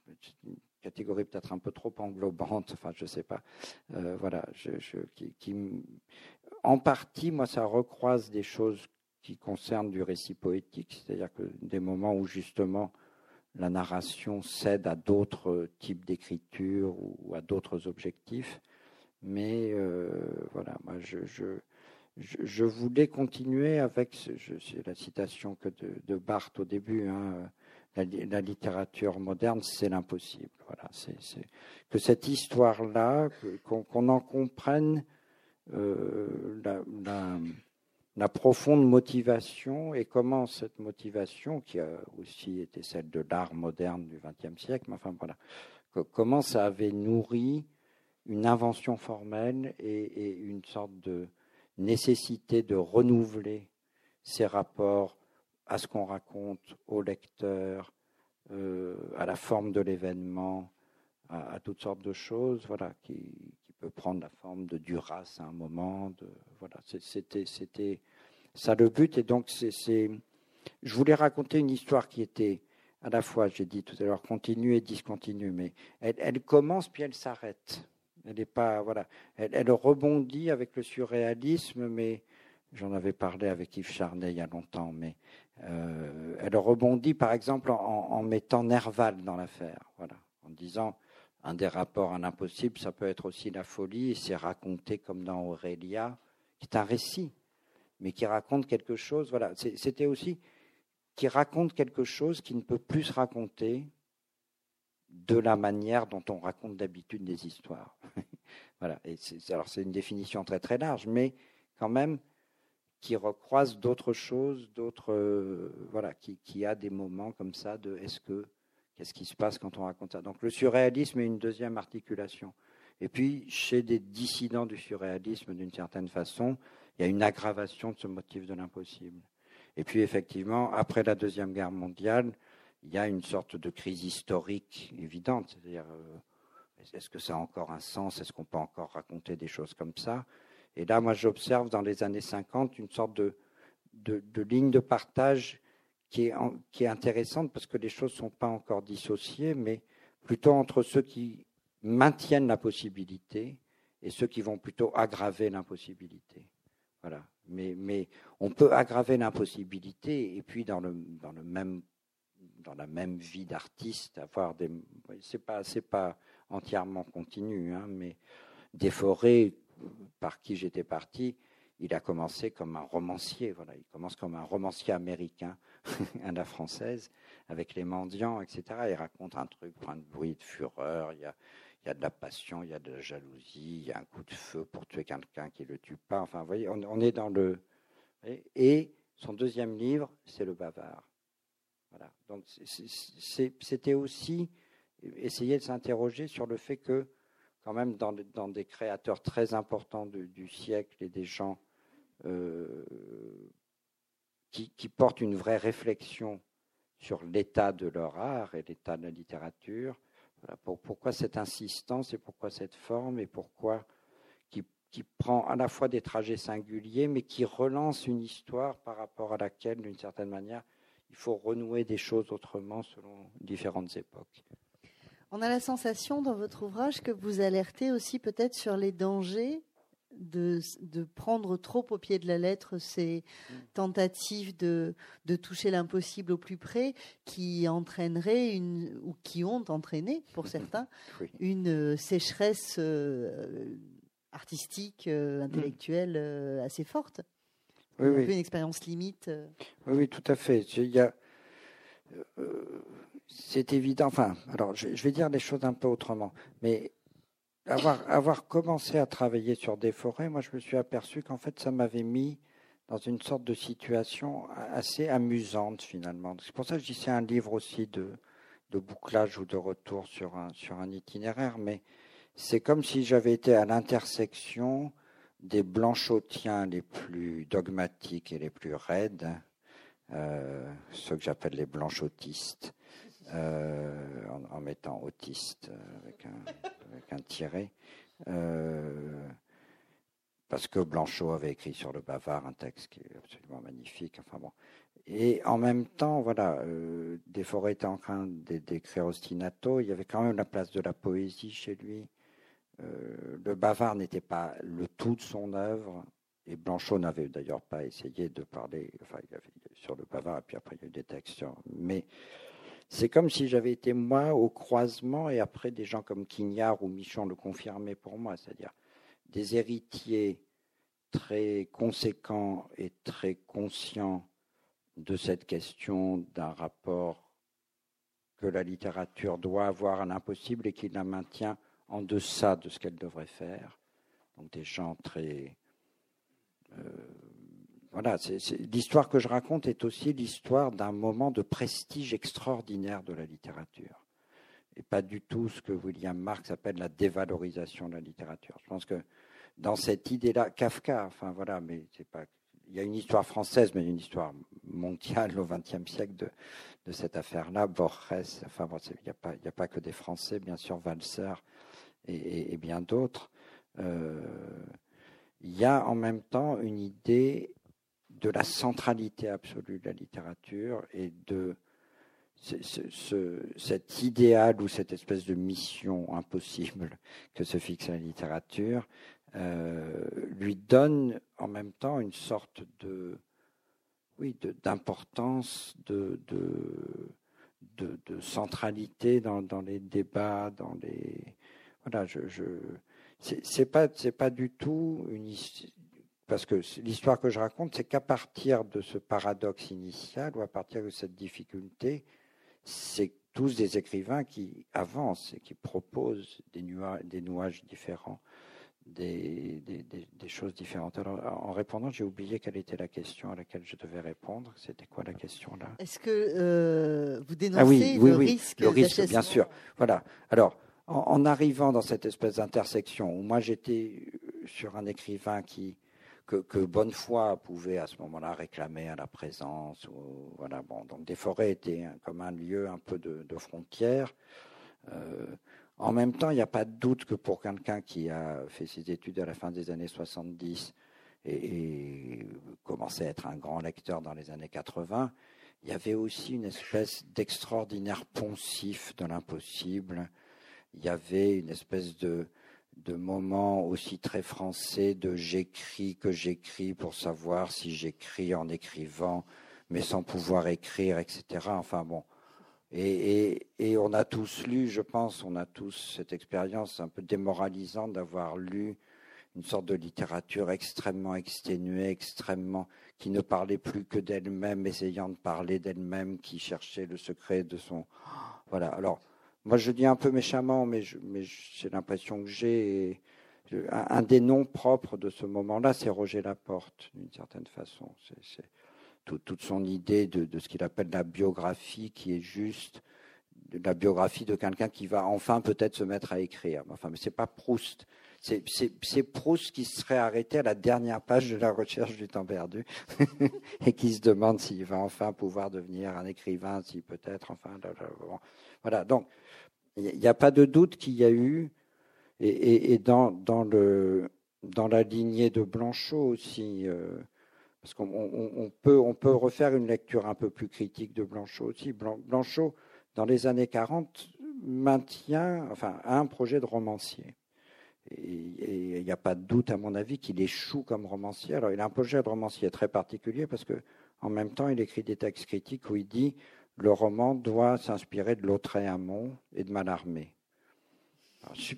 une catégorie peut-être un peu trop englobante, enfin, je sais pas. Euh, voilà, qui, en partie, moi, ça recroise des choses qui concernent du récit poétique, c'est-à-dire que des moments où justement la narration cède à d'autres types d'écriture ou à d'autres objectifs. Mais euh, voilà, moi, je, je, voulais continuer avec, la citation que de, Barthes au début, hein, la, littérature moderne, c'est l'impossible. Voilà, que cette histoire-là, qu'on en comprenne euh, la, profonde motivation et comment cette motivation, qui a aussi été celle de l'art moderne du XXe siècle, enfin voilà, comment ça avait nourri une invention formelle et une sorte de nécessité de renouveler ses rapports à ce qu'on raconte au lecteur, euh, à la forme de l'événement, à, toutes sortes de choses, voilà, qui, qui, peut prendre la forme de Duras à un moment. Voilà, c'était, ça le but. Et donc, je voulais raconter une histoire qui était à la fois, j'ai dit tout à l'heure, continue et discontinue, mais elle commence puis elle s'arrête. Elle rebondit avec le surréalisme, mais j'en avais parlé avec Yves Charnet il y a longtemps, mais euh, elle rebondit par exemple en, mettant Nerval dans l'affaire, en disant un des rapports à l'impossible, ça peut être aussi la folie, et c'est raconté comme dans Aurélia, qui est un récit, mais qui raconte quelque chose, voilà, c'était aussi qui raconte quelque chose qui ne peut plus se raconter de la manière dont on raconte d'habitude des histoires. voilà. Et alors c'est une définition très très large, mais quand même qui recroise d'autres choses, d'autres euh, voilà, qui, qui, a des moments comme ça de est-ce que Qu'est-ce qui se passe quand on raconte ça? Donc le surréalisme est une deuxième articulation. Et puis, chez des dissidents du surréalisme, d'une certaine façon, il y a une aggravation de ce motif de l'impossible. Et puis, effectivement, après la Deuxième Guerre mondiale, il y a une sorte de crise historique évidente. C'est-à-dire, euh, est-ce que ça a encore un sens Est-ce qu'on peut encore raconter des choses comme ça? Et là, moi, j'observe dans les années 50 une sorte de, de, ligne de partage qui est, qui est intéressante parce que les choses ne sont pas encore dissociées, mais plutôt entre ceux qui maintiennent la possibilité et ceux qui vont plutôt aggraver l'impossibilité. Voilà. Mais, mais on peut aggraver l'impossibilité et puis dans le, dans le même dans la même vie d'artiste avoir des c'est pas pas entièrement continu hein, mais forêts par qui j'étais parti il a commencé comme un romancier voilà il commence comme un romancier américain à la française avec les mendiants etc il raconte un truc plein de bruit de fureur il y a il y a de la passion, il y a de la jalousie, il y a un coup de feu pour tuer quelqu'un qui ne le tue pas. Enfin, vous voyez, on, est dans le. Et son deuxième livre, c'est Le Bavard. Donc, c'était aussi essayer de s'interroger sur le fait que, quand même, dans, des créateurs très importants du siècle et des gens euh, qui, qui portent une vraie réflexion sur l'état de leur art et l'état de la littérature, pourquoi cette insistance et pourquoi cette forme et pourquoi qui, qui, prend à la fois des trajets singuliers mais qui relance une histoire par rapport à laquelle, d'une certaine manière, il faut renouer des choses autrement selon différentes époques. On a la sensation dans votre ouvrage que vous alertez aussi peut-être sur les dangers de, prendre trop au pied de la lettre ces mm. tentatives de, de toucher l'impossible au plus près qui entraîneraient une, ou qui ont entraîné, pour certains, une euh, sécheresse euh, artistique, euh, intellectuelle assez forte. Oui, oui. une expérience limite. Oui, oui, tout à fait. Il y a, c'est évident. Enfin, alors, je, je, vais dire les choses un peu autrement. Mais avoir, avoir commencé à travailler sur des forêts, moi je me suis aperçu qu'en fait ça m'avait mis dans une sorte de situation assez amusante finalement. C'est pour ça que je dis c'est un livre aussi de, de bouclage ou de retour sur un, sur un itinéraire, mais c'est comme si j'avais été à l'intersection des blanchotiens les plus dogmatiques et les plus raides, euh, ceux que j'appelle les blanchotistes, euh, en, mettant autiste euh, avec un tiret. Parce que Blanchot avait écrit sur le bavard un texte qui est absolument magnifique. Enfin bon. Et en même temps, voilà, Desforêts était en train d'écrire Ostinato. Il y avait quand même la place de la poésie chez lui. Euh, le bavard n'était pas le tout de son œuvre. Et Blanchot n'avait d'ailleurs pas essayé de parler. Sur le bavard, et puis après il y a eu des textes Mais c'est comme si j'avais été moi au croisement et après des gens comme Quignard ou Michon le confirmaient pour moi, c'est-à-dire des héritiers très conséquents et très conscients de cette question d'un rapport que la littérature doit avoir à l'impossible et qui la maintient en deçà de ce qu'elle devrait faire. Donc des gens très euh, voilà, l'histoire que je raconte est aussi l'histoire d'un moment de prestige extraordinaire de la littérature. Et pas du tout ce que William Marx appelle la dévalorisation de la littérature. Je pense que dans cette idée-là, Kafka, enfin voilà, mais c'est pas. Il y a une histoire française, mais une histoire mondiale au XXe siècle de, cette affaire-là. Borges, enfin il n'y a, a pas que des Français, bien sûr, Walser et, bien d'autres. Euh, il y a en même temps une idée de la centralité absolue de la littérature et de ce, cet idéal ou cette espèce de mission impossible que se fixe la littérature euh, lui donne en même temps une sorte de oui d'importance de centralité dans, les débats dans les voilà je, je c'est pas c'est pas du tout une parce que l'histoire que je raconte, c'est qu'à partir de ce paradoxe initial ou à partir de cette difficulté, c'est tous des écrivains qui avancent et qui proposent des, nuages, des nouages différents des, des, choses différentes. Alors, en répondant, j'ai oublié quelle était la question à laquelle je devais répondre. C'était quoi la question là? Est-ce que euh, vous dénoncez ah oui, oui, le oui, risque Le risque, bien sûr. Voilà. Alors, en, arrivant dans cette espèce d'intersection où moi j'étais sur un écrivain qui que, que Bonnefoy pouvait à ce moment-là réclamer à la présence. Voilà, bon, donc des forêts étaient comme un lieu un peu de, de frontière. Euh, en même temps, il n'y a pas de doute que pour quelqu'un qui a fait ses études à la fin des années 70 et, et commencé à être un grand lecteur dans les années 80, il y avait aussi une espèce d'extraordinaire poncif de l'impossible. Il y avait une espèce de, de moment aussi très français de j'écris que j'écris pour savoir si j'écris en écrivant, mais sans pouvoir écrire, etc. Enfin bon, et, on a tous lu, je pense, on a tous cette expérience un peu démoralisante d'avoir lu une sorte de littérature extrêmement exténuée, extrêmement qui ne parlait plus que d'elle-même, essayant de parler d'elle-même, qui cherchait le secret de son. Voilà. Alors, moi, je dis un peu méchamment, mais, c'est l'impression que j'ai. Un, des noms propres de ce moment-là, c'est Roger Laporte, d'une certaine façon. C'est toute son idée de, ce qu'il appelle la biographie, qui est juste la biographie de quelqu'un qui va enfin peut-être se mettre à écrire. Enfin, mais c'est pas Proust. C'est Proust qui serait arrêté à la dernière page de la recherche du temps perdu et qui se demande s'il va enfin pouvoir devenir un écrivain, si peut-être, enfin, voilà. Donc, il n'y a pas de doute qu'il y a eu, et, dans, dans, le, dans la lignée de Blanchot aussi, euh, parce qu'on peut, on peut refaire une lecture un peu plus critique de Blanchot aussi. Blanchot, dans les années 40, maintient, enfin, a un projet de romancier. Et il n'y a pas de doute, à mon avis, qu'il échoue comme romancier. Alors, il a un projet de romancier très particulier parce que, en même temps, il écrit des textes critiques où il dit le roman doit s'inspirer de Lautréamont et de Mallarmé.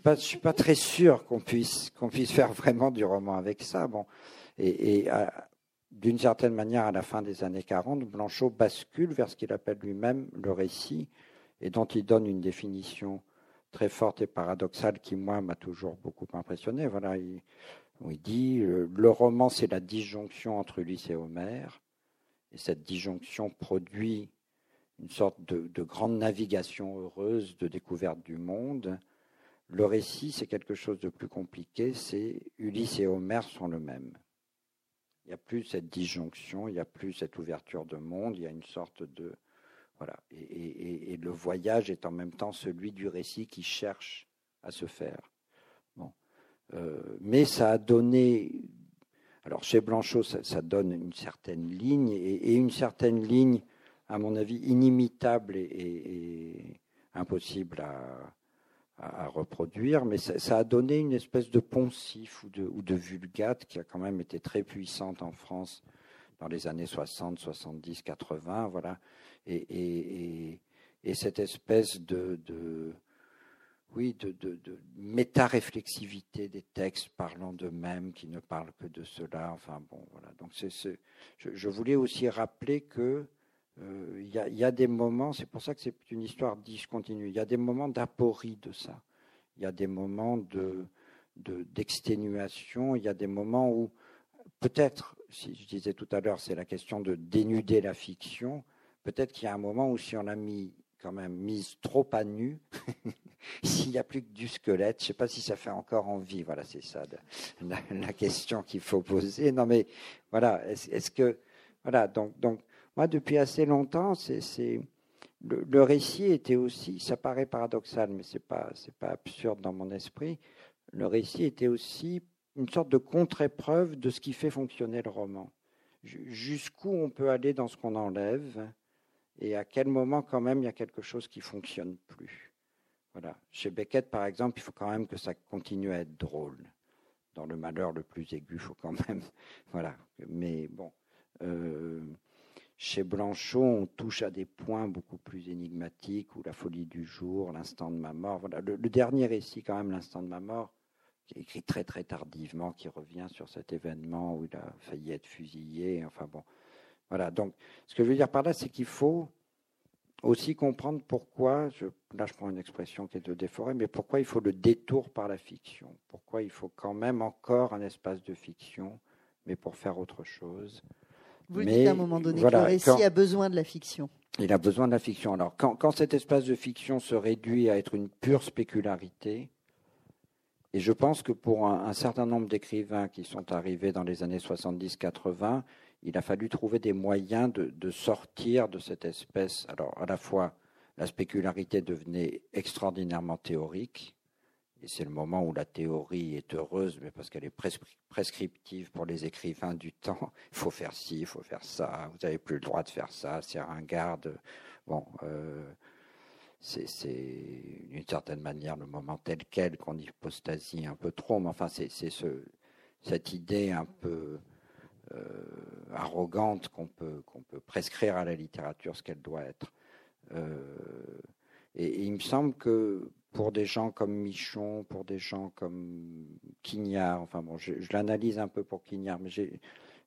pas, je suis pas très sûr qu'on puisse, faire vraiment du roman avec ça. Bon, et, et d'une certaine manière, à la fin des années 40, Blanchot bascule vers ce qu'il appelle lui-même le récit, et dont il donne une définition très forte et paradoxale qui, moi, m'a toujours beaucoup impressionné. Voilà, il, dit le roman, c'est la disjonction entre Ulysse et Homère, et cette disjonction produit une sorte de, de grande navigation heureuse de découverte du monde. Le récit, c'est quelque chose de plus compliqué, c'est Ulysse et Homère sont le même. Il n'y a plus cette disjonction, il n'y a plus cette ouverture de monde, il y a une sorte de. Voilà. Et, le voyage est en même temps celui du récit qui cherche à se faire. Euh, mais ça a donné. Alors chez Blanchot, ça, donne une certaine ligne, et, une certaine ligne, à mon avis, inimitable et impossible à, reproduire, mais ça, a donné une espèce de poncif ou de vulgate qui a quand même été très puissante en France dans les années 60, 70, 80, voilà. Et, et, et, cette espèce de, oui, de, méta-réflexivité des textes parlant d'eux-mêmes, qui ne parlent que de cela. Enfin bon, voilà. Donc c'est, je, je, voulais aussi rappeler que euh, il y, a des moments, c'est pour ça que c'est une histoire discontinue, il y a des moments d'aporie de ça, il y a des moments de, d'exténuation, il y a des moments où peut-être, si je disais tout à l'heure, c'est la question de dénuder la fiction, peut-être qu'il y a un moment où si on a mis quand même mise trop à nu, s'il n'y a plus que du squelette, je ne sais pas si ça fait encore envie. Voilà, c'est ça la, question qu'il faut poser. Non, mais voilà, est-ce, que voilà, donc donc moi, depuis assez longtemps, c'est le, récit était aussi, ça paraît paradoxal, mais pas c'est pas absurde dans mon esprit. Le récit était aussi une sorte de contre-épreuve de ce qui fait fonctionner le roman. Jusqu'où on peut aller dans ce qu'on enlève et à quel moment quand même il y a quelque chose qui fonctionne plus. Voilà. Chez Beckett, par exemple, il faut quand même que ça continue à être drôle. Dans le malheur le plus aigu, il faut quand même, voilà. Mais bon. Euh, chez Blanchot, on touche à des points beaucoup plus énigmatiques, ou la folie du jour, l'instant de ma mort. Voilà. Le, dernier récit, quand même, l'instant de ma mort, qui écrit très très tardivement, qui revient sur cet événement où il a failli être fusillé. Enfin bon, voilà. Donc, ce que je veux dire par là, c'est qu'il faut aussi comprendre pourquoi, je, là je prends une expression qui est de déforêt, mais pourquoi il faut le détour par la fiction? Pourquoi il faut quand même encore un espace de fiction, mais pour faire autre chose? Vous mais, dites à un moment donné que le récit a besoin de la fiction. Il a besoin de la fiction. Alors quand, quand cet espace de fiction se réduit à être une pure spécularité, et je pense que pour un, certain nombre d'écrivains qui sont arrivés dans les années 70-80, il a fallu trouver des moyens de, sortir de cette espèce. Alors, à la fois, la spécularité devenait extraordinairement théorique, et c'est le moment où la théorie est heureuse, mais parce qu'elle est prescriptive pour les écrivains du temps. Il faut faire ci, il faut faire ça, vous n'avez plus le droit de faire ça, c'est un garde. Bon, euh, c'est d'une certaine manière le moment tel quel qu'on hypostasie un peu trop, mais enfin, c'est ce, cette idée un peu euh, arrogante qu'on peut, qu'on peut prescrire à la littérature ce qu'elle doit être. Euh, et, il me semble que pour des gens comme Michon, pour des gens comme Quignard, enfin bon, je, l'analyse un peu pour Quignard, mais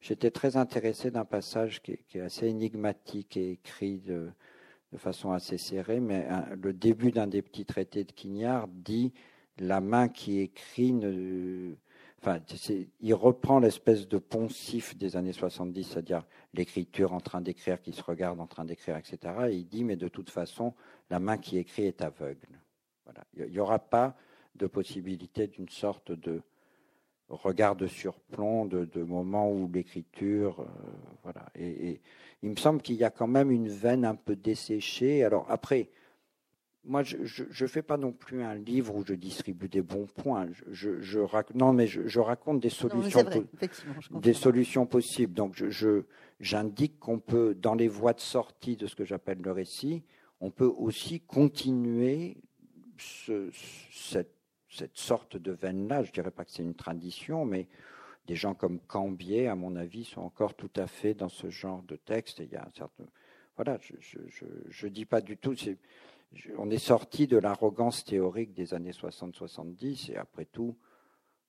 j'étais très intéressé d'un passage qui est, assez énigmatique et écrit de, de façon assez serrée, mais le début d'un des petits traités de Quignard dit la main qui écrit ne, Enfin, il reprend l'espèce de poncif des années 70, c'est-à-dire l'écriture en train d'écrire, qui se regarde en train d'écrire, etc. Et il dit, mais de toute façon, la main qui écrit est aveugle. Voilà. Il n'y aura pas de possibilité d'une sorte de regard de surplomb, de, de moment où l'écriture, euh, voilà. Et, et, il me semble qu'il y a quand même une veine un peu desséchée. Alors après, moi, je ne fais pas non plus un livre où je distribue des bons points. Je, je, non, mais je, raconte des solutions, des solutions possibles. Donc, je, j'indique qu'on peut, dans les voies de sortie de ce que j'appelle le récit, on peut aussi continuer ce, cette, cette, sorte de veine-là. Je dirais pas que c'est une tradition, mais des gens comme Cambier, à mon avis, sont encore tout à fait dans ce genre de texte. il y a certain, voilà, je ne dis pas du tout on est sorti de l'arrogance théorique des années 60-70 et après tout,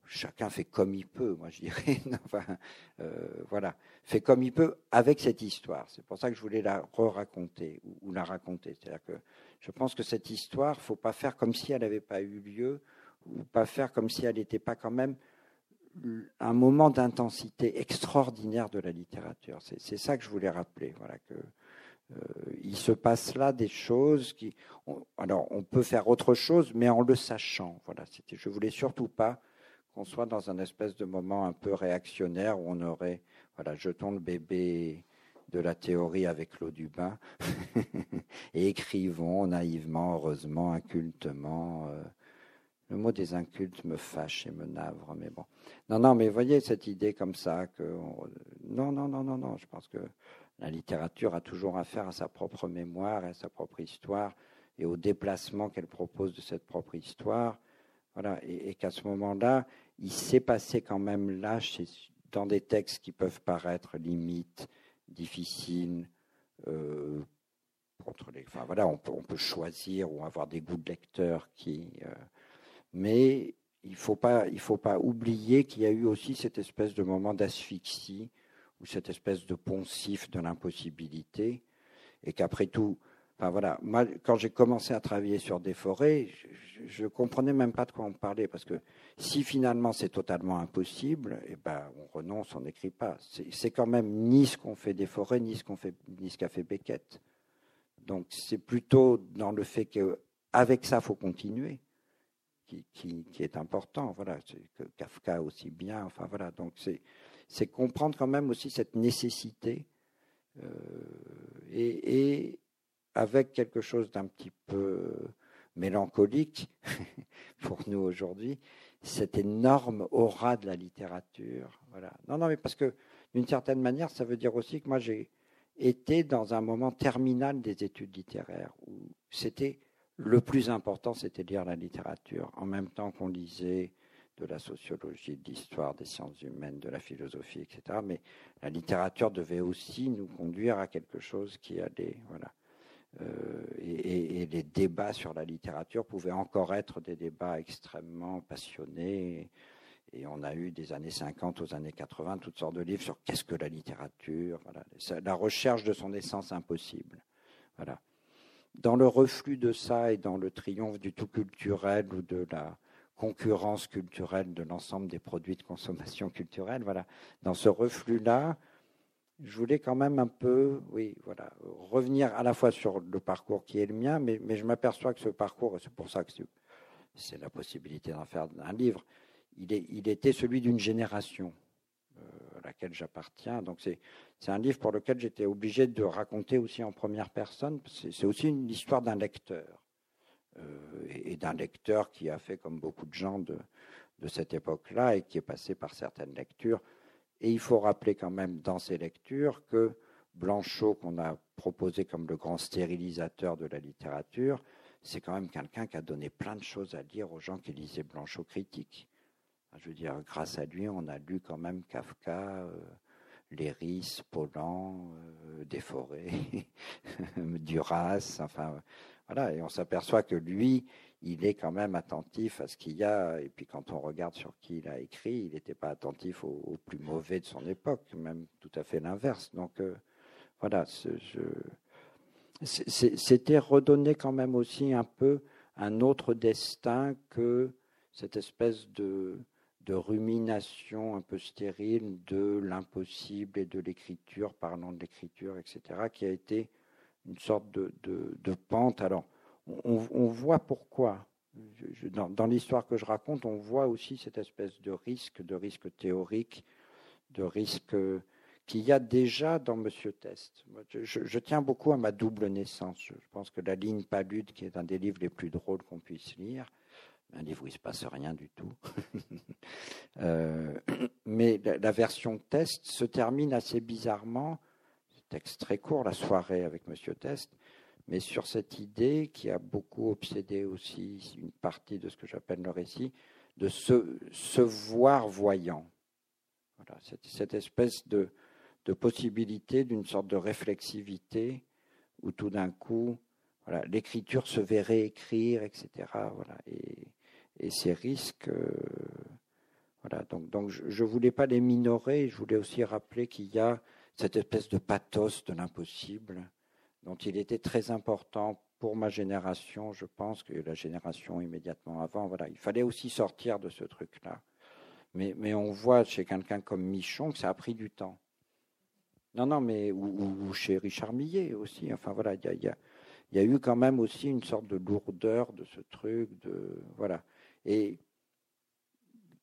chacun fait comme il peut, moi je dirais. euh, voilà, fait comme il peut avec cette histoire. C'est pour ça que je voulais la re-raconter ou, la raconter. C'est-à-dire que je pense que cette histoire, faut pas faire comme si elle n'avait pas eu lieu ou pas faire comme si elle n'était pas quand même un moment d'intensité extraordinaire de la littérature. C'est ça que je voulais rappeler. Voilà que euh, il se passe là des choses qui. alors, on peut faire autre chose, mais en le sachant. Voilà, c'était. Je voulais surtout pas qu'on soit dans un espèce de moment un peu réactionnaire où on aurait, voilà, jetons le bébé de la théorie avec l'eau du bain et écrivons naïvement, heureusement, incultement. Euh, le mot des incultes me fâche et me navre, mais bon. Non, non, mais voyez cette idée comme ça que non, non, non, non, non. Je pense que la littérature a toujours affaire à sa propre mémoire, à sa propre histoire et au déplacement qu'elle propose de cette propre histoire. Voilà, et, qu'à ce moment-là, il s'est passé quand même là, dans des textes qui peuvent paraître limites, difficiles, euh, contre les, enfin voilà, on peut, on peut, choisir ou avoir des goûts de lecteur qui, euh, mais il faut pas, il faut pas oublier qu'il y a eu aussi cette espèce de moment d'asphyxie ou cette espèce de poncif de l'impossibilité, et qu'après tout, enfin voilà, quand j'ai commencé à travailler sur des forêts, je, ne comprenais même pas de quoi on parlait, parce que si finalement c'est totalement impossible, eh ben on renonce, on n'écrit pas. C'est quand même ni ce qu'on fait des forêts, ni ce qu'on fait, ni ce qu'a fait Beckett. Donc c'est plutôt dans le fait qu'avec ça faut continuer. Qui, qui, qui, est important, voilà, Kafka aussi bien, enfin voilà, donc c'est comprendre quand même aussi cette nécessité euh, et, avec quelque chose d'un petit peu mélancolique pour nous aujourd'hui, cette énorme aura de la littérature. Voilà. Non, non, mais parce que d'une certaine manière, ça veut dire aussi que moi j'ai été dans un moment terminal des études littéraires où c'était le plus important, c'était lire la littérature en même temps qu'on lisait de la sociologie, de l'histoire, des sciences humaines, de la philosophie, etc. Mais la littérature devait aussi nous conduire à quelque chose qui allait, voilà. Euh, et, les débats sur la littérature pouvaient encore être des débats extrêmement passionnés. Et on a eu des années 50 aux années 80 toutes sortes de livres sur qu'est-ce que la littérature, voilà, la recherche de son essence impossible. Voilà. Dans le reflux de ça et dans le triomphe du tout culturel ou de la concurrence culturelle de l'ensemble des produits de consommation culturelle, voilà, dans ce reflux-là, je voulais quand même un peu, oui, voilà, revenir à la fois sur le parcours qui est le mien, mais, je m'aperçois que ce parcours, c'est pour ça que c'est la possibilité d'en faire un livre, il, était celui d'une génération à laquelle j'appartiens. Donc c'est, un livre pour lequel j'étais obligé de raconter aussi en première personne. C'est, c'est aussi une histoire d'un lecteur. Euh, et, d'un lecteur qui a fait comme beaucoup de gens de, de cette époque-là et qui est passé par certaines lectures. Et il faut rappeler quand même dans ces lectures que Blanchot, qu'on a proposé comme le grand stérilisateur de la littérature, c'est quand même quelqu'un qui a donné plein de choses à lire aux gens qui lisaient Blanchot critique. Je veux dire, grâce à lui, on a lu quand même Kafka, euh, Léris, Polan, euh, Desforêts, Duras, enfin voilà, et on s'aperçoit que lui, il est quand même attentif à ce qu'il y a, et puis quand on regarde sur qui il a écrit, il n'était pas attentif au, plus mauvais de son époque, même tout à fait l'inverse. Donc euh, voilà, c'était redonner quand même aussi un peu un autre destin que cette espèce de, de rumination un peu stérile de l'impossible et de l'écriture, parlant de l'écriture, etc., qui a été une sorte de, de, pente. Alors, on, voit pourquoi. dans, l'histoire que je raconte, on voit aussi cette espèce de risque, de risque théorique, de risque qu'il y a déjà dans Monsieur Test. Je, je, tiens beaucoup à ma double naissance. Je pense que La ligne palude, qui est un des livres les plus drôles qu'on puisse lire, un livre où il ne se passe rien du tout. Euh, mais la, version test se termine assez bizarrement, texte très court, la soirée avec Monsieur Test, mais sur cette idée qui a beaucoup obsédé aussi une partie de ce que j'appelle le récit, de se, voir voyant. Voilà, cette, espèce de, de possibilité d'une sorte de réflexivité où tout d'un coup, l'écriture se verrait écrire, etc. Voilà, et, et ces risques. Euh, voilà, donc, donc je ne voulais pas les minorer, je voulais aussi rappeler qu'il y a cette espèce de pathos de l'impossible dont il était très important pour ma génération, je pense que la génération immédiatement avant, voilà, il fallait aussi sortir de ce truc-là. Mais, mais on voit chez quelqu'un comme Michon que ça a pris du temps. Non, non, mais ou, chez Richard Millet aussi. Enfin voilà, il y a, y, a, y a, eu quand même aussi une sorte de lourdeur de ce truc, de voilà. Et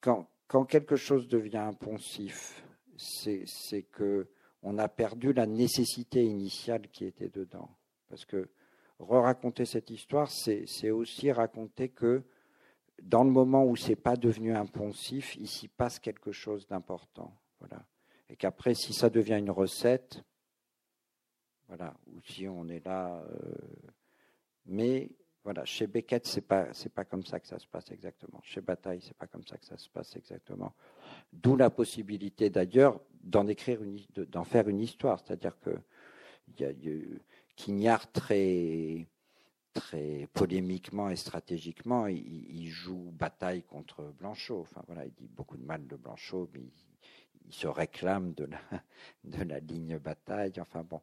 quand, quelque chose devient impensif, c'est que on a perdu la nécessité initiale qui était dedans. Parce que re-raconter cette histoire, c'est aussi raconter que dans le moment où c'est pas devenu impensif, il s'y passe quelque chose d'important. Voilà. Et qu'après, si ça devient une recette, voilà, ou si on est là, euh, mais voilà, chez Beckett, c'est pas c'est pas comme ça que ça se passe exactement. Chez Bataille, c'est pas comme ça que ça se passe exactement. D'où la possibilité d'ailleurs d'en écrire une, d'en faire une histoire, c'est-à-dire que il Quignard très très polémiquement et stratégiquement, il, joue bataille contre Blanchot. Enfin voilà, il dit beaucoup de mal de Blanchot, mais il, se réclame de la de la ligne bataille. Enfin bon,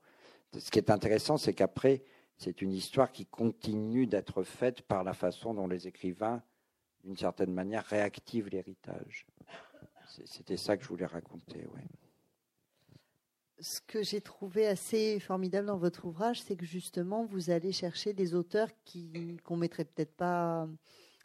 ce qui est intéressant, c'est qu'après c'est une histoire qui continue d'être faite par la façon dont les écrivains, d'une certaine manière, réactivent l'héritage. C'était ça que je voulais raconter. Oui. Ce que j'ai trouvé assez formidable dans votre ouvrage, c'est que justement, vous allez chercher des auteurs qui qu'on mettrait peut-être pas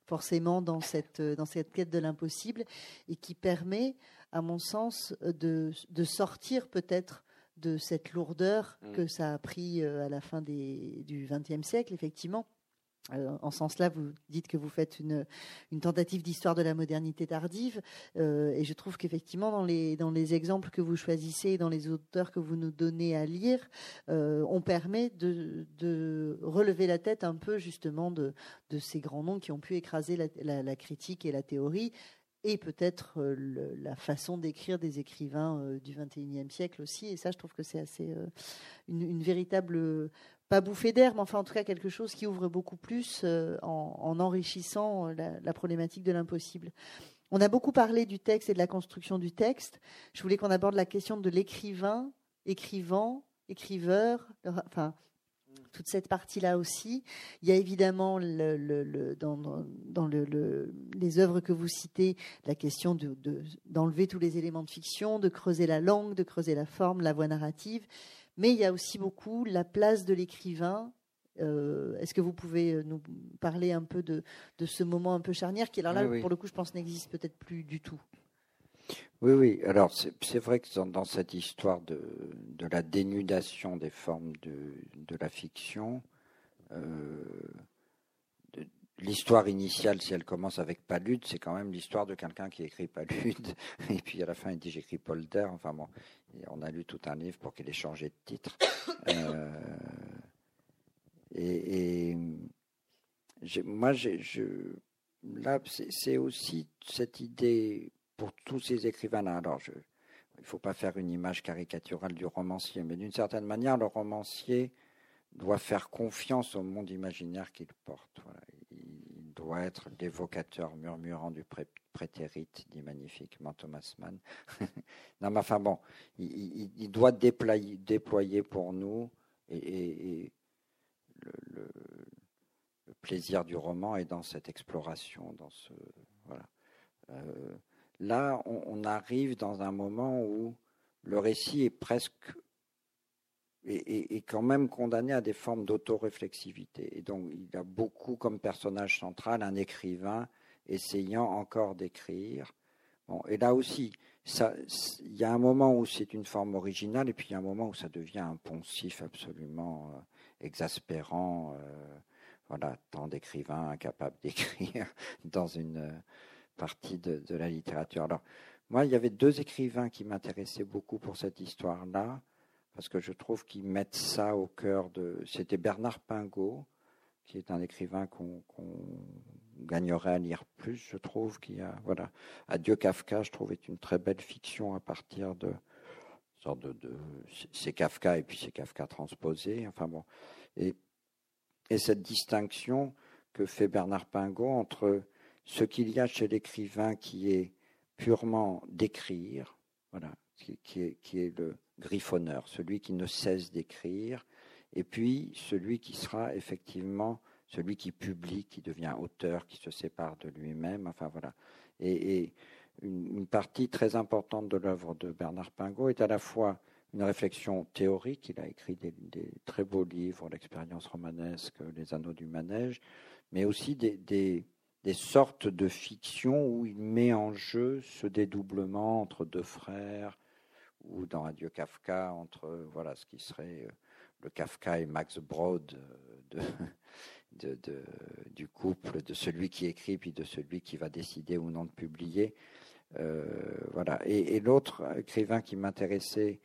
forcément dans cette dans cette quête de l'impossible et qui permet, à mon sens, de, de sortir peut-être de cette lourdeur mm. que ça a pris euh, à la fin des, du XXe siècle, effectivement. Euh, en ce sens-là, vous dites que vous faites une, une tentative d'histoire de la modernité tardive, euh, et je trouve qu'effectivement, dans les, dans les exemples que vous choisissez, dans les auteurs que vous nous donnez à lire, on permet de, de, relever la tête un peu justement de, de ces grands noms qui ont pu écraser la, la critique et la théorie, et peut-être euh, la façon d'écrire des écrivains euh, du XXIe siècle aussi. Et ça, je trouve que c'est assez euh, une, véritable pas bouffée d'air, mais enfin en tout cas quelque chose qui ouvre beaucoup plus en, enrichissant la, problématique de l'impossible. On a beaucoup parlé du texte et de la construction du texte. Je voulais qu'on aborde la question de l'écrivain, écrivant, écriveur, enfin toute cette partie-là aussi. Il y a évidemment le, dans, les œuvres que vous citez la question d'enlever tous les éléments de fiction, de creuser la langue, de creuser la forme, la voix narrative. Mais il y a aussi beaucoup la place de l'écrivain. Euh, est-ce que vous pouvez euh, nous parler un peu de, ce moment un peu charnière qui, alors là, pour le coup, je pense, n'existe peut-être plus du tout oui, oui. Alors, c'est vrai que dans, cette histoire de, la dénudation des formes de, la fiction, euh, l'histoire initiale, si elle commence avec Palude, c'est quand même l'histoire de quelqu'un qui écrit Palude, et puis à la fin, il dit j'écris Polder. Enfin bon, on a lu tout un livre pour qu'il ait changé de titre. Euh, et, moi, là, c'est aussi cette idée pour tous ces écrivains-là. Alors, il ne faut pas faire une image caricaturale du romancier, mais d'une certaine manière, le romancier doit faire confiance au monde imaginaire qu'il porte. Il doit être l'évocateur murmurant du prétérite, dit magnifiquement Thomas Mann. non, mais enfin bon, il, doit déployer, déployer, pour nous et, le, plaisir du roman est dans cette exploration, dans ce voilà. Euh, Là, on, arrive dans un moment où le récit est presque est, quand même condamné à des formes d'autoréflexivité. Et donc, il a beaucoup comme personnage central un écrivain essayant encore d'écrire. Bon, et là aussi, il y a un moment où c'est une forme originale, et puis il y a un moment où ça devient un poncif absolument euh, exaspérant. Euh, voilà, tant d'écrivains incapables d'écrire dans une partie de, la littérature. Alors, moi, il y avait deux écrivains qui m'intéressaient beaucoup pour cette histoire-là, parce que je trouve qu'ils mettent ça au cœur de. C'était Bernard Pingot, qui est un écrivain qu'on gagnerait à lire plus, je trouve. Qui a, voilà, Adieu Kafka, je trouve, est une très belle fiction à partir de. De, de c'est Kafka et puis c'est Kafka transposé. Enfin bon. Et, et cette distinction que fait Bernard Pingot entre ce qu'il y a chez l'écrivain qui est purement d'écrire, voilà, qui, est, le griffonneur, celui qui ne cesse d'écrire, et puis celui qui sera effectivement celui qui publie, qui devient auteur, qui se sépare de lui-même, enfin voilà. Et, une, partie très importante de l'œuvre de Bernard Pingot est à la fois une réflexion théorique, il a écrit des, très beaux livres, l'expérience romanesque, les anneaux du manège, mais aussi des, des sortes de fictions où il met en jeu ce dédoublement entre deux frères, ou dans Adieu Kafka, entre voilà ce qui serait euh, le Kafka et Max Brod euh, du couple, de celui qui écrit puis de celui qui va décider ou non de publier. Euh, voilà. Et, l'autre écrivain qui m'intéressait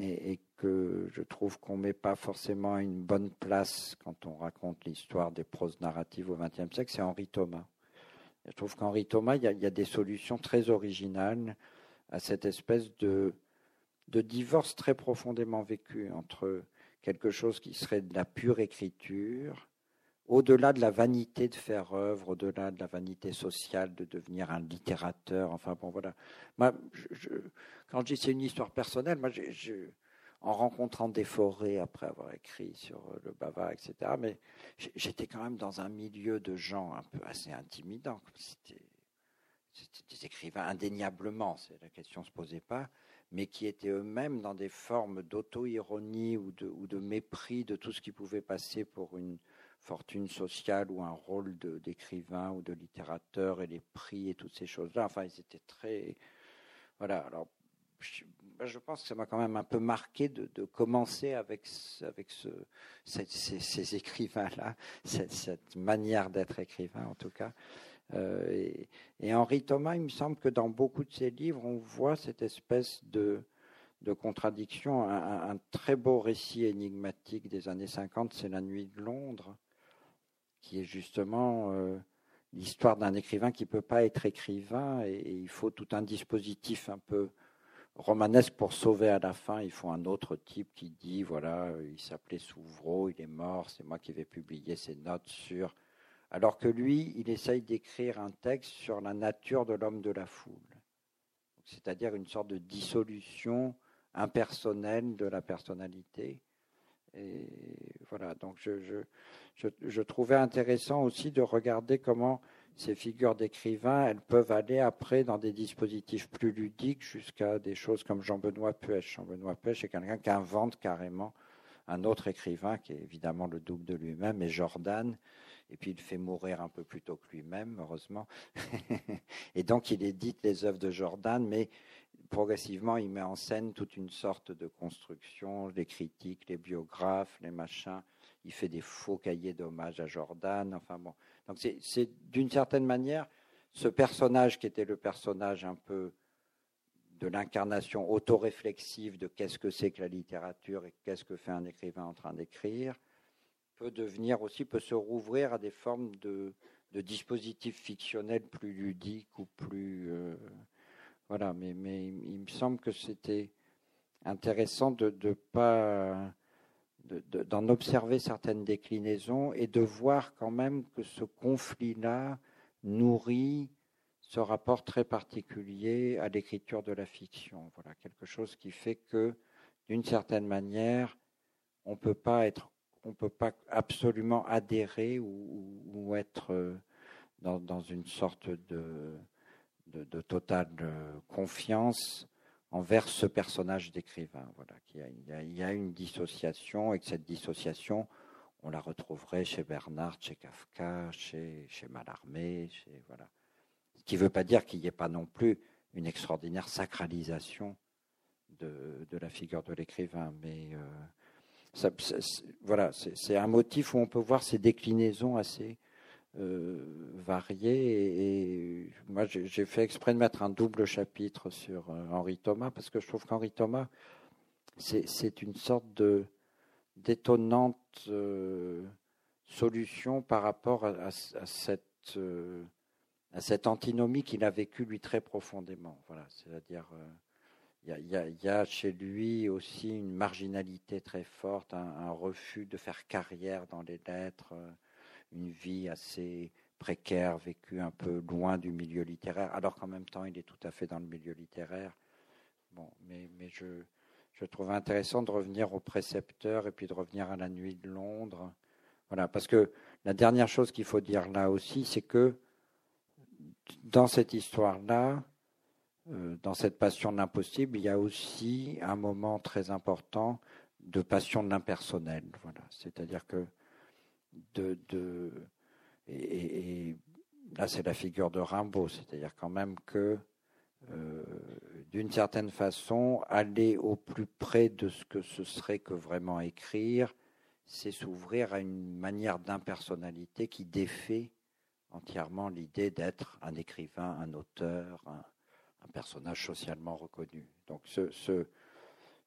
et, que je trouve qu'on met pas forcément une bonne place quand on raconte l'histoire des proses narratives au XXe siècle, c'est Henri Thomas. Je trouve qu'Henri Thomas, il y, a, des solutions très originales à cette espèce de divorce très profondément vécu entre quelque chose qui serait de la pure écriture, au-delà de la vanité de faire œuvre, au-delà de la vanité sociale de devenir un littérateur. Enfin bon, voilà. Quand je dis c'est une histoire personnelle, moi, en rencontrant des forêts après avoir écrit sur euh, le Bava, etc. Mais j'étais quand même dans un milieu de gens un peu assez intimidants. C'était des écrivains indéniablement, la question ne se posait pas, mais qui étaient eux-mêmes dans des formes d'auto-ironie ou de, mépris de tout ce qui pouvait passer pour une fortune sociale ou un rôle d'écrivain ou de littérateur et les prix et toutes ces choses-là. Enfin, ils étaient très... Voilà, alors je pense que ça m'a quand même un peu marqué de, commencer avec, avec ce, ces, écrivains-là, cette, manière d'être écrivain en tout cas. Euh, et, Henri Thomas, il me semble que dans beaucoup de ses livres, on voit cette espèce de, de contradiction. Un, très beau récit énigmatique des années 50, c'est La Nuit de Londres, qui est justement euh, l'histoire d'un écrivain qui ne peut pas être écrivain et, et, il faut tout un dispositif un peu romanesque pour sauver à la fin, il faut un autre type qui dit voilà, il s'appelait Souvreau, il est mort, c'est moi qui vais publier ses notes sur. Alors que lui, il essaye d'écrire un texte sur la nature de l'homme de la foule, c'est-à-dire une sorte de dissolution impersonnelle de la personnalité. Et voilà, donc je, je, je, trouvais intéressant aussi de regarder comment ces figures d'écrivains, elles peuvent aller après dans des dispositifs plus ludiques jusqu'à des choses comme Jean-Benoît Puech. Jean-Benoît Puech est quelqu'un qui invente carrément un autre écrivain qui est évidemment le double de lui-même, et Jordan. Et puis il fait mourir un peu plus tôt que lui-même, heureusement. et donc il édite les œuvres de Jordan, mais progressivement il met en scène toute une sorte de construction, les critiques, les biographes, les machins. Il fait des faux cahiers d'hommage à Jordan. Enfin bon. Donc c'est d'une certaine manière ce personnage qui était le personnage un peu de l'incarnation autoréflexive de qu'est-ce que c'est que la littérature et qu'est-ce que fait un écrivain en train d'écrire, peut devenir aussi, peut se rouvrir à des formes de, dispositifs fictionnels plus ludiques ou plus. Euh, voilà, mais, il me semble que c'était intéressant de pas. d'en observer certaines déclinaisons et de voir quand même que ce conflit-là nourrit ce rapport très particulier à l'écriture de la fiction. Voilà, quelque chose qui fait que, d'une certaine manière, on peut pas être, on peut pas absolument adhérer ou, être euh, dans, une sorte de, de, totale euh, confiance envers ce personnage d'écrivain. Voilà, il y, a, une dissociation et que cette dissociation, on la retrouverait chez Bernard, chez Kafka, chez, chez Mallarmé, chez voilà qui ne veut pas dire qu'il n'y ait pas non plus une extraordinaire sacralisation de, la figure de l'écrivain. Mais euh, voilà, c'est un motif où on peut voir ces déclinaisons assez euh, variées. Et, moi, j'ai fait exprès de mettre un double chapitre sur euh, Henri Thomas, parce que je trouve qu'Henri Thomas, c'est une sorte de d'étonnante solution par rapport à cette à cette antinomie qu'il a vécu lui très profondément. Voilà, c'est-à-dire il euh, y, a chez lui aussi une marginalité très forte, un, refus de faire carrière dans les lettres, euh, une vie assez précaire, vécue un peu loin du milieu littéraire, alors qu'en même temps il est tout à fait dans le milieu littéraire. Bon, mais, je trouve intéressant de revenir au précepteur et puis de revenir à la nuit de Londres. Voilà, parce que la dernière chose qu'il faut dire là aussi, c'est que dans cette histoire-là, euh, dans cette passion de l'impossible, il y a aussi un moment très important de passion de l'impersonnel. Voilà. C'est-à-dire que de, de et, là c'est la figure de Rimbaud, c'est-à-dire quand même que euh, d'une certaine façon, aller au plus près de ce que ce serait que vraiment écrire, c'est s'ouvrir à une manière d'impersonnalité qui défait entièrement l'idée d'être un écrivain, un auteur, un, personnage socialement reconnu. Donc ce, ce,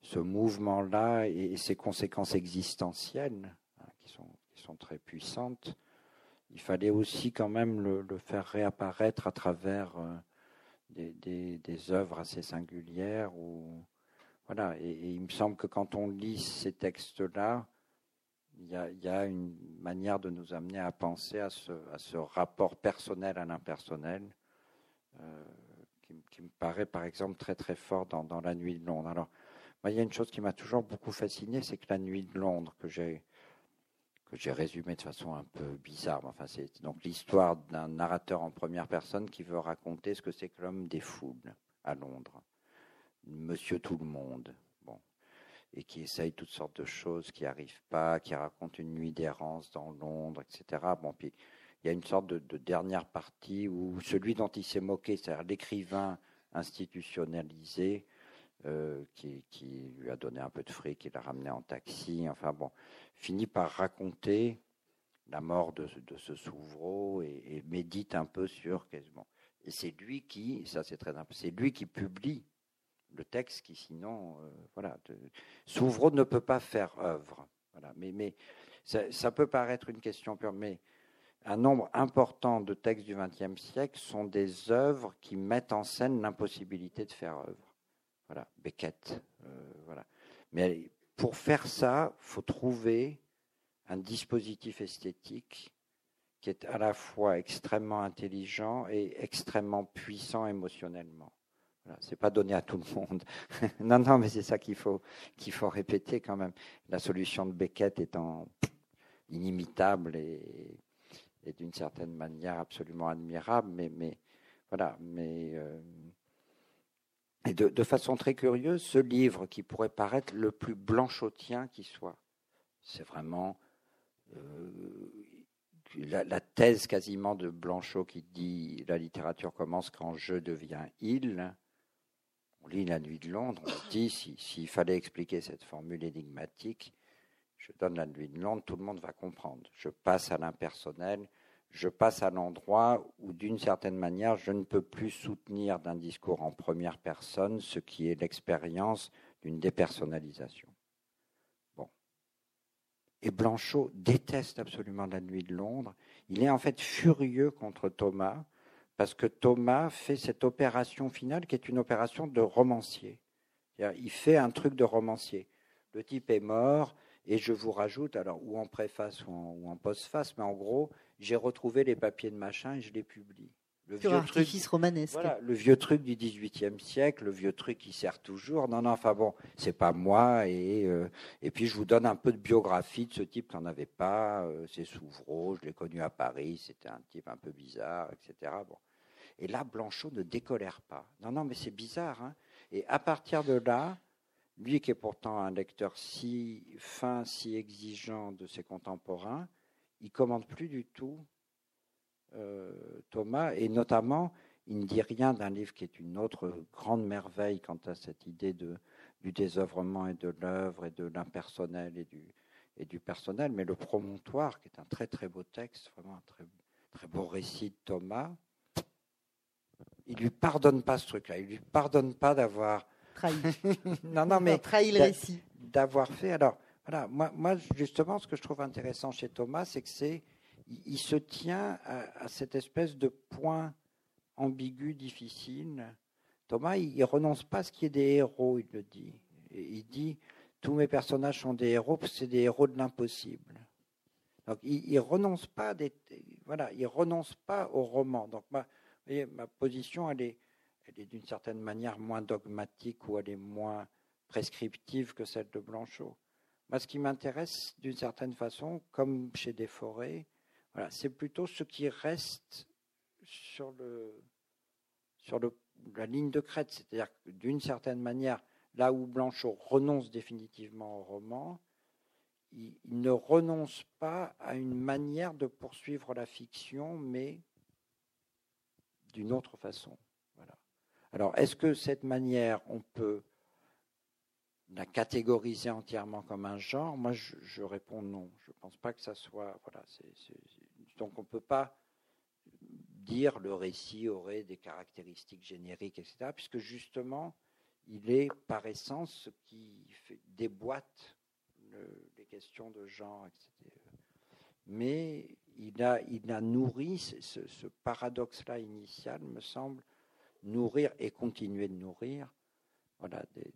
ce mouvement-là et, ses conséquences existentielles, hein, qui, sont, sont très puissantes, il fallait aussi quand même le, faire réapparaître à travers euh, des, œuvres assez singulières. Où, voilà, et, et, il me semble que quand on lit ces textes-là, il y, a, une manière de nous amener à penser à ce, rapport personnel à l'impersonnel euh, qui, me paraît par exemple très très fort dans, La Nuit de Londres. Alors, il y a une chose qui m'a toujours beaucoup fasciné, c'est que La Nuit de Londres, que j'ai que j'ai résumé de façon un peu bizarre, enfin c'est donc l'histoire d'un narrateur en première personne qui veut raconter ce que c'est que l'homme des foules à Londres, Monsieur Tout le Monde et qui essaye toutes sortes de choses qui n'arrivent pas, qui raconte une nuit d'errance dans Londres, etc. Bon, puis il y a une sorte de, dernière partie où celui dont il s'est moqué, c'est-à-dire l'écrivain institutionnalisé, euh, qui, lui a donné un peu de fric, qui l'a ramené en taxi, enfin bon, finit par raconter la mort de, ce Souvreau et, médite un peu sur. Bon, et c'est lui qui, ça c'est très important, c'est lui qui publie le texte qui sinon, euh, voilà, Souvreau ne peut pas faire œuvre. Voilà, mais ça, peut paraître une question pure, mais un nombre important de textes du XXe siècle sont des œuvres qui mettent en scène l'impossibilité de faire œuvre. Voilà, Beckett, euh, voilà. Mais pour faire ça, faut trouver un dispositif esthétique qui est à la fois extrêmement intelligent et extrêmement puissant émotionnellement. Voilà, c'est pas donné à tout le monde. non, non, mais c'est ça qu'il faut, qu'il faut répéter quand même. La solution de Beckett étant inimitable et, d'une certaine manière absolument admirable, mais, mais voilà, mais euh, et de, façon très curieuse, ce livre qui pourrait paraître le plus blanchotien qui soit, c'est vraiment euh, la, thèse quasiment de Blanchot qui dit la littérature commence quand je deviens il. On lit La Nuit de Londres, on dit s'il si, fallait expliquer cette formule énigmatique, je donne La Nuit de Londres, tout le monde va comprendre. Je passe à l'impersonnel, je passe à l'endroit où, d'une certaine manière, je ne peux plus soutenir d'un discours en première personne ce qui est l'expérience d'une dépersonnalisation. Bon. Et Blanchot déteste absolument la nuit de Londres. Il est en fait furieux contre Thomas parce que Thomas fait cette opération finale qui est une opération de romancier. Il fait un truc de romancier. Le type est mort, et je vous rajoute, alors ou en préface ou en, ou en postface, mais en gros, j'ai retrouvé les papiers de machin et je les publie. Le vieux truc, romanesque. Voilà, le vieux truc du XVIIIe siècle, le vieux truc qui sert toujours. Non, non, enfin bon, c'est pas moi. Et, euh, et puis je vous donne un peu de biographie de ce type qu'on n'avait pas. Euh, c'est Souvreau, je l'ai connu à Paris, c'était un type un peu bizarre, etc. Bon. Et là, Blanchot ne décolère pas. Non, non, mais c'est bizarre. Hein et à partir de là, lui qui est pourtant un lecteur si fin, si exigeant de ses contemporains, il commande plus du tout euh, Thomas, et notamment, il ne dit rien d'un livre qui est une autre grande merveille quant à cette idée de, du désœuvrement et de l'œuvre et de l'impersonnel et du, et du personnel, mais le promontoire, qui est un très très beau texte, vraiment un très, très beau récit de Thomas, il lui pardonne pas ce truc-là, il lui pardonne pas d'avoir trahi. non, non, mais trahi le récit. D'avoir fait. Alors, voilà, moi, justement, ce que je trouve intéressant chez Thomas, c'est que c'est, il, se tient à, cette espèce de point ambigu, difficile. Thomas, il, ne renonce pas à ce qui est des héros, il le dit. il dit tous mes personnages sont des héros, c'est des héros de l'impossible. Donc, il, ne renonce pas, voilà, il renonce pas au roman. Donc, ma, voyez, ma position, elle est, elle est d'une certaine manière moins dogmatique ou elle est moins prescriptive que celle de Blanchot. Moi, ce qui m'intéresse d'une certaine façon, comme chez Desforêts, voilà, c'est plutôt ce qui reste sur, le, sur la ligne de crête. C'est-à-dire que d'une certaine manière, là où Blanchot renonce définitivement au roman, il, il, ne renonce pas à une manière de poursuivre la fiction, mais d'une autre façon. Voilà. Alors, est-ce que cette manière, on peut la catégoriser entièrement comme un genre, moi je, réponds non. Je ne pense pas que ça soit. Voilà, donc on ne peut pas dire le récit aurait des caractéristiques génériques, etc., puisque justement, il est par essence ce qui déboîte les questions de genre, etc. Mais il a, nourri ce, ce paradoxe-là initial, me semble, nourrir et continuer de nourrir voilà, des,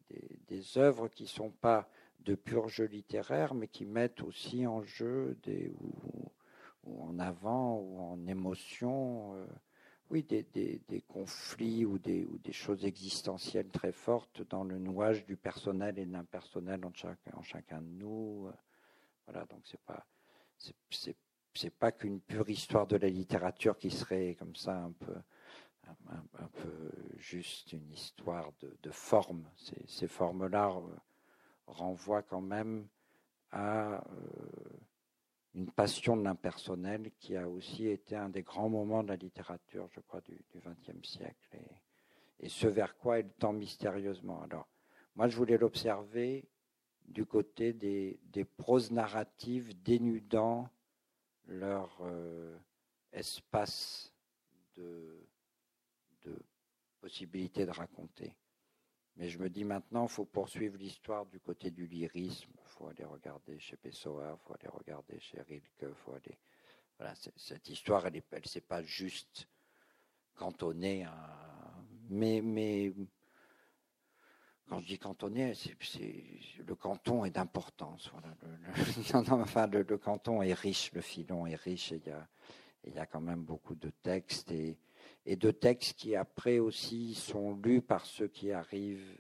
des, œuvres qui ne sont pas de pur jeu littéraire, mais qui mettent aussi en jeu des, ou, en avant ou en émotion, euh, oui, des, des, conflits ou des, ou des choses existentielles très fortes dans le nouage du personnel et de l'impersonnel en chacun, en chacun de nous. Euh, voilà, donc c'est pas pas qu'une pure histoire de la littérature qui serait comme ça un peu un, peu juste une histoire de, de forme. Ces, formes-là euh, renvoient quand même à euh, une passion de l'impersonnel qui a aussi été un des grands moments de la littérature, je crois, du XXe siècle, et, ce vers quoi elle tend mystérieusement. Alors, moi, je voulais l'observer du côté des, des proses narratives dénudant leur euh, espace de, de possibilité de raconter. Mais je me dis maintenant, il faut poursuivre l'histoire du côté du lyrisme. Il faut aller regarder chez Pessoa, il faut aller regarder chez Rilke, il faut aller. Voilà, cette histoire, elle ne s'est pas juste cantonnée. Mais, mais quand je dis cantonné, le canton est d'importance. Voilà. Le, enfin, le, canton est riche, le filon est riche, et il y a, y a quand même beaucoup de textes et et de textes qui après aussi sont lus par ceux qui arrivent,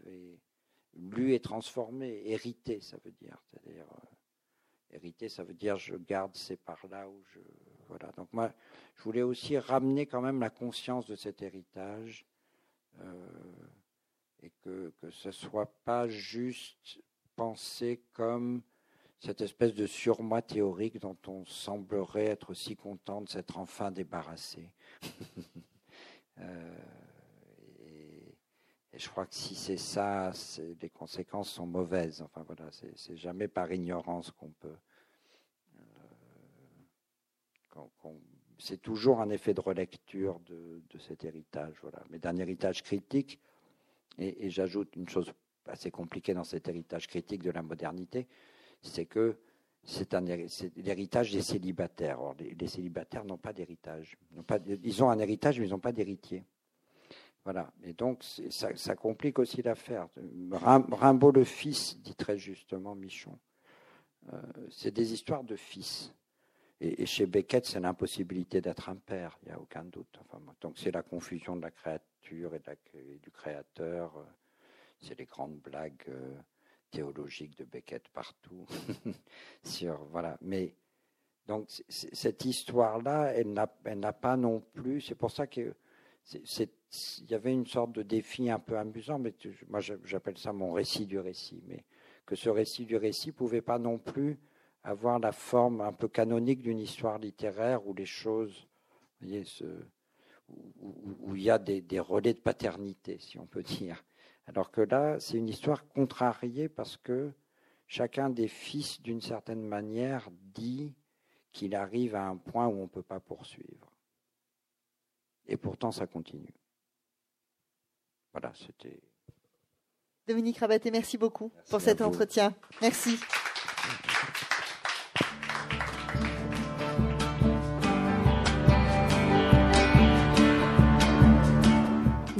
lus et transformés, hérités, ça veut dire. C'est-à-dire, euh, ça veut dire je garde ces parts-là où je. Voilà. Donc moi, je voulais aussi ramener quand même la conscience de cet héritage euh, et que, que ce soit pas juste pensé comme cette espèce de surmoi théorique dont on semblerait être si content de s'être enfin débarrassé. Euh, et, je crois que si c'est ça, les conséquences sont mauvaises. Enfin voilà, c'est jamais par ignorance qu'on peut. Euh, c'est toujours un effet de relecture de, cet héritage, voilà, mais d'un héritage critique. Et, et j'ajoute une chose assez compliquée dans cet héritage critique de la modernité, c'est que c'est l'héritage des célibataires. les, célibataires n'ont pas d'héritage. Ils ont un héritage, mais ils n'ont pas d'héritier. Voilà. Et donc, ça, complique aussi l'affaire. Rimbaud le fils, dit très justement Michon. Euh, c'est des histoires de fils. Et, chez Beckett, c'est l'impossibilité d'être un père, il n'y a aucun doute. donc, c'est la confusion de la créature et, du créateur. Euh, c'est les grandes blagues. Euh, théologique de Beckett partout. sur, voilà. Mais donc cette histoire-là, elle n'a pas non plus. C'est pour ça que il y avait une sorte de défi un peu amusant, mais moi j'appelle ça mon récit du récit, mais que ce récit du récit pouvait pas non plus avoir la forme un peu canonique d'une histoire littéraire où les choses, vous voyez, où, il y a des relais de paternité, si on peut dire. Alors que là, c'est une histoire contrariée parce que chacun des fils, d'une certaine manière, dit qu'il arrive à un point où on ne peut pas poursuivre. Et pourtant, ça continue. Voilà, c'était. Dominique Rabaté, merci beaucoup pour cet entretien. Merci.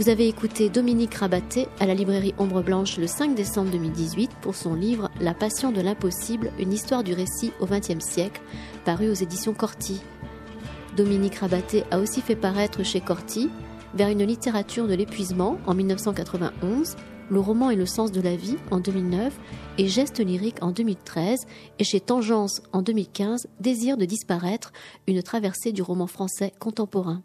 Vous avez écouté Dominique Rabaté à la librairie Ombre Blanche le 5 décembre 2018 pour son livre La Passion de l'impossible, une histoire du récit au XXe siècle, paru aux éditions Corti. Dominique Rabaté a aussi fait paraître chez Corti, Vers une littérature de l'épuisement en 1991, Le roman et le sens de la vie en 2009 et Geste lyrique en 2013 et chez Tangence en 2015, Désir de disparaître, une traversée du roman français contemporain.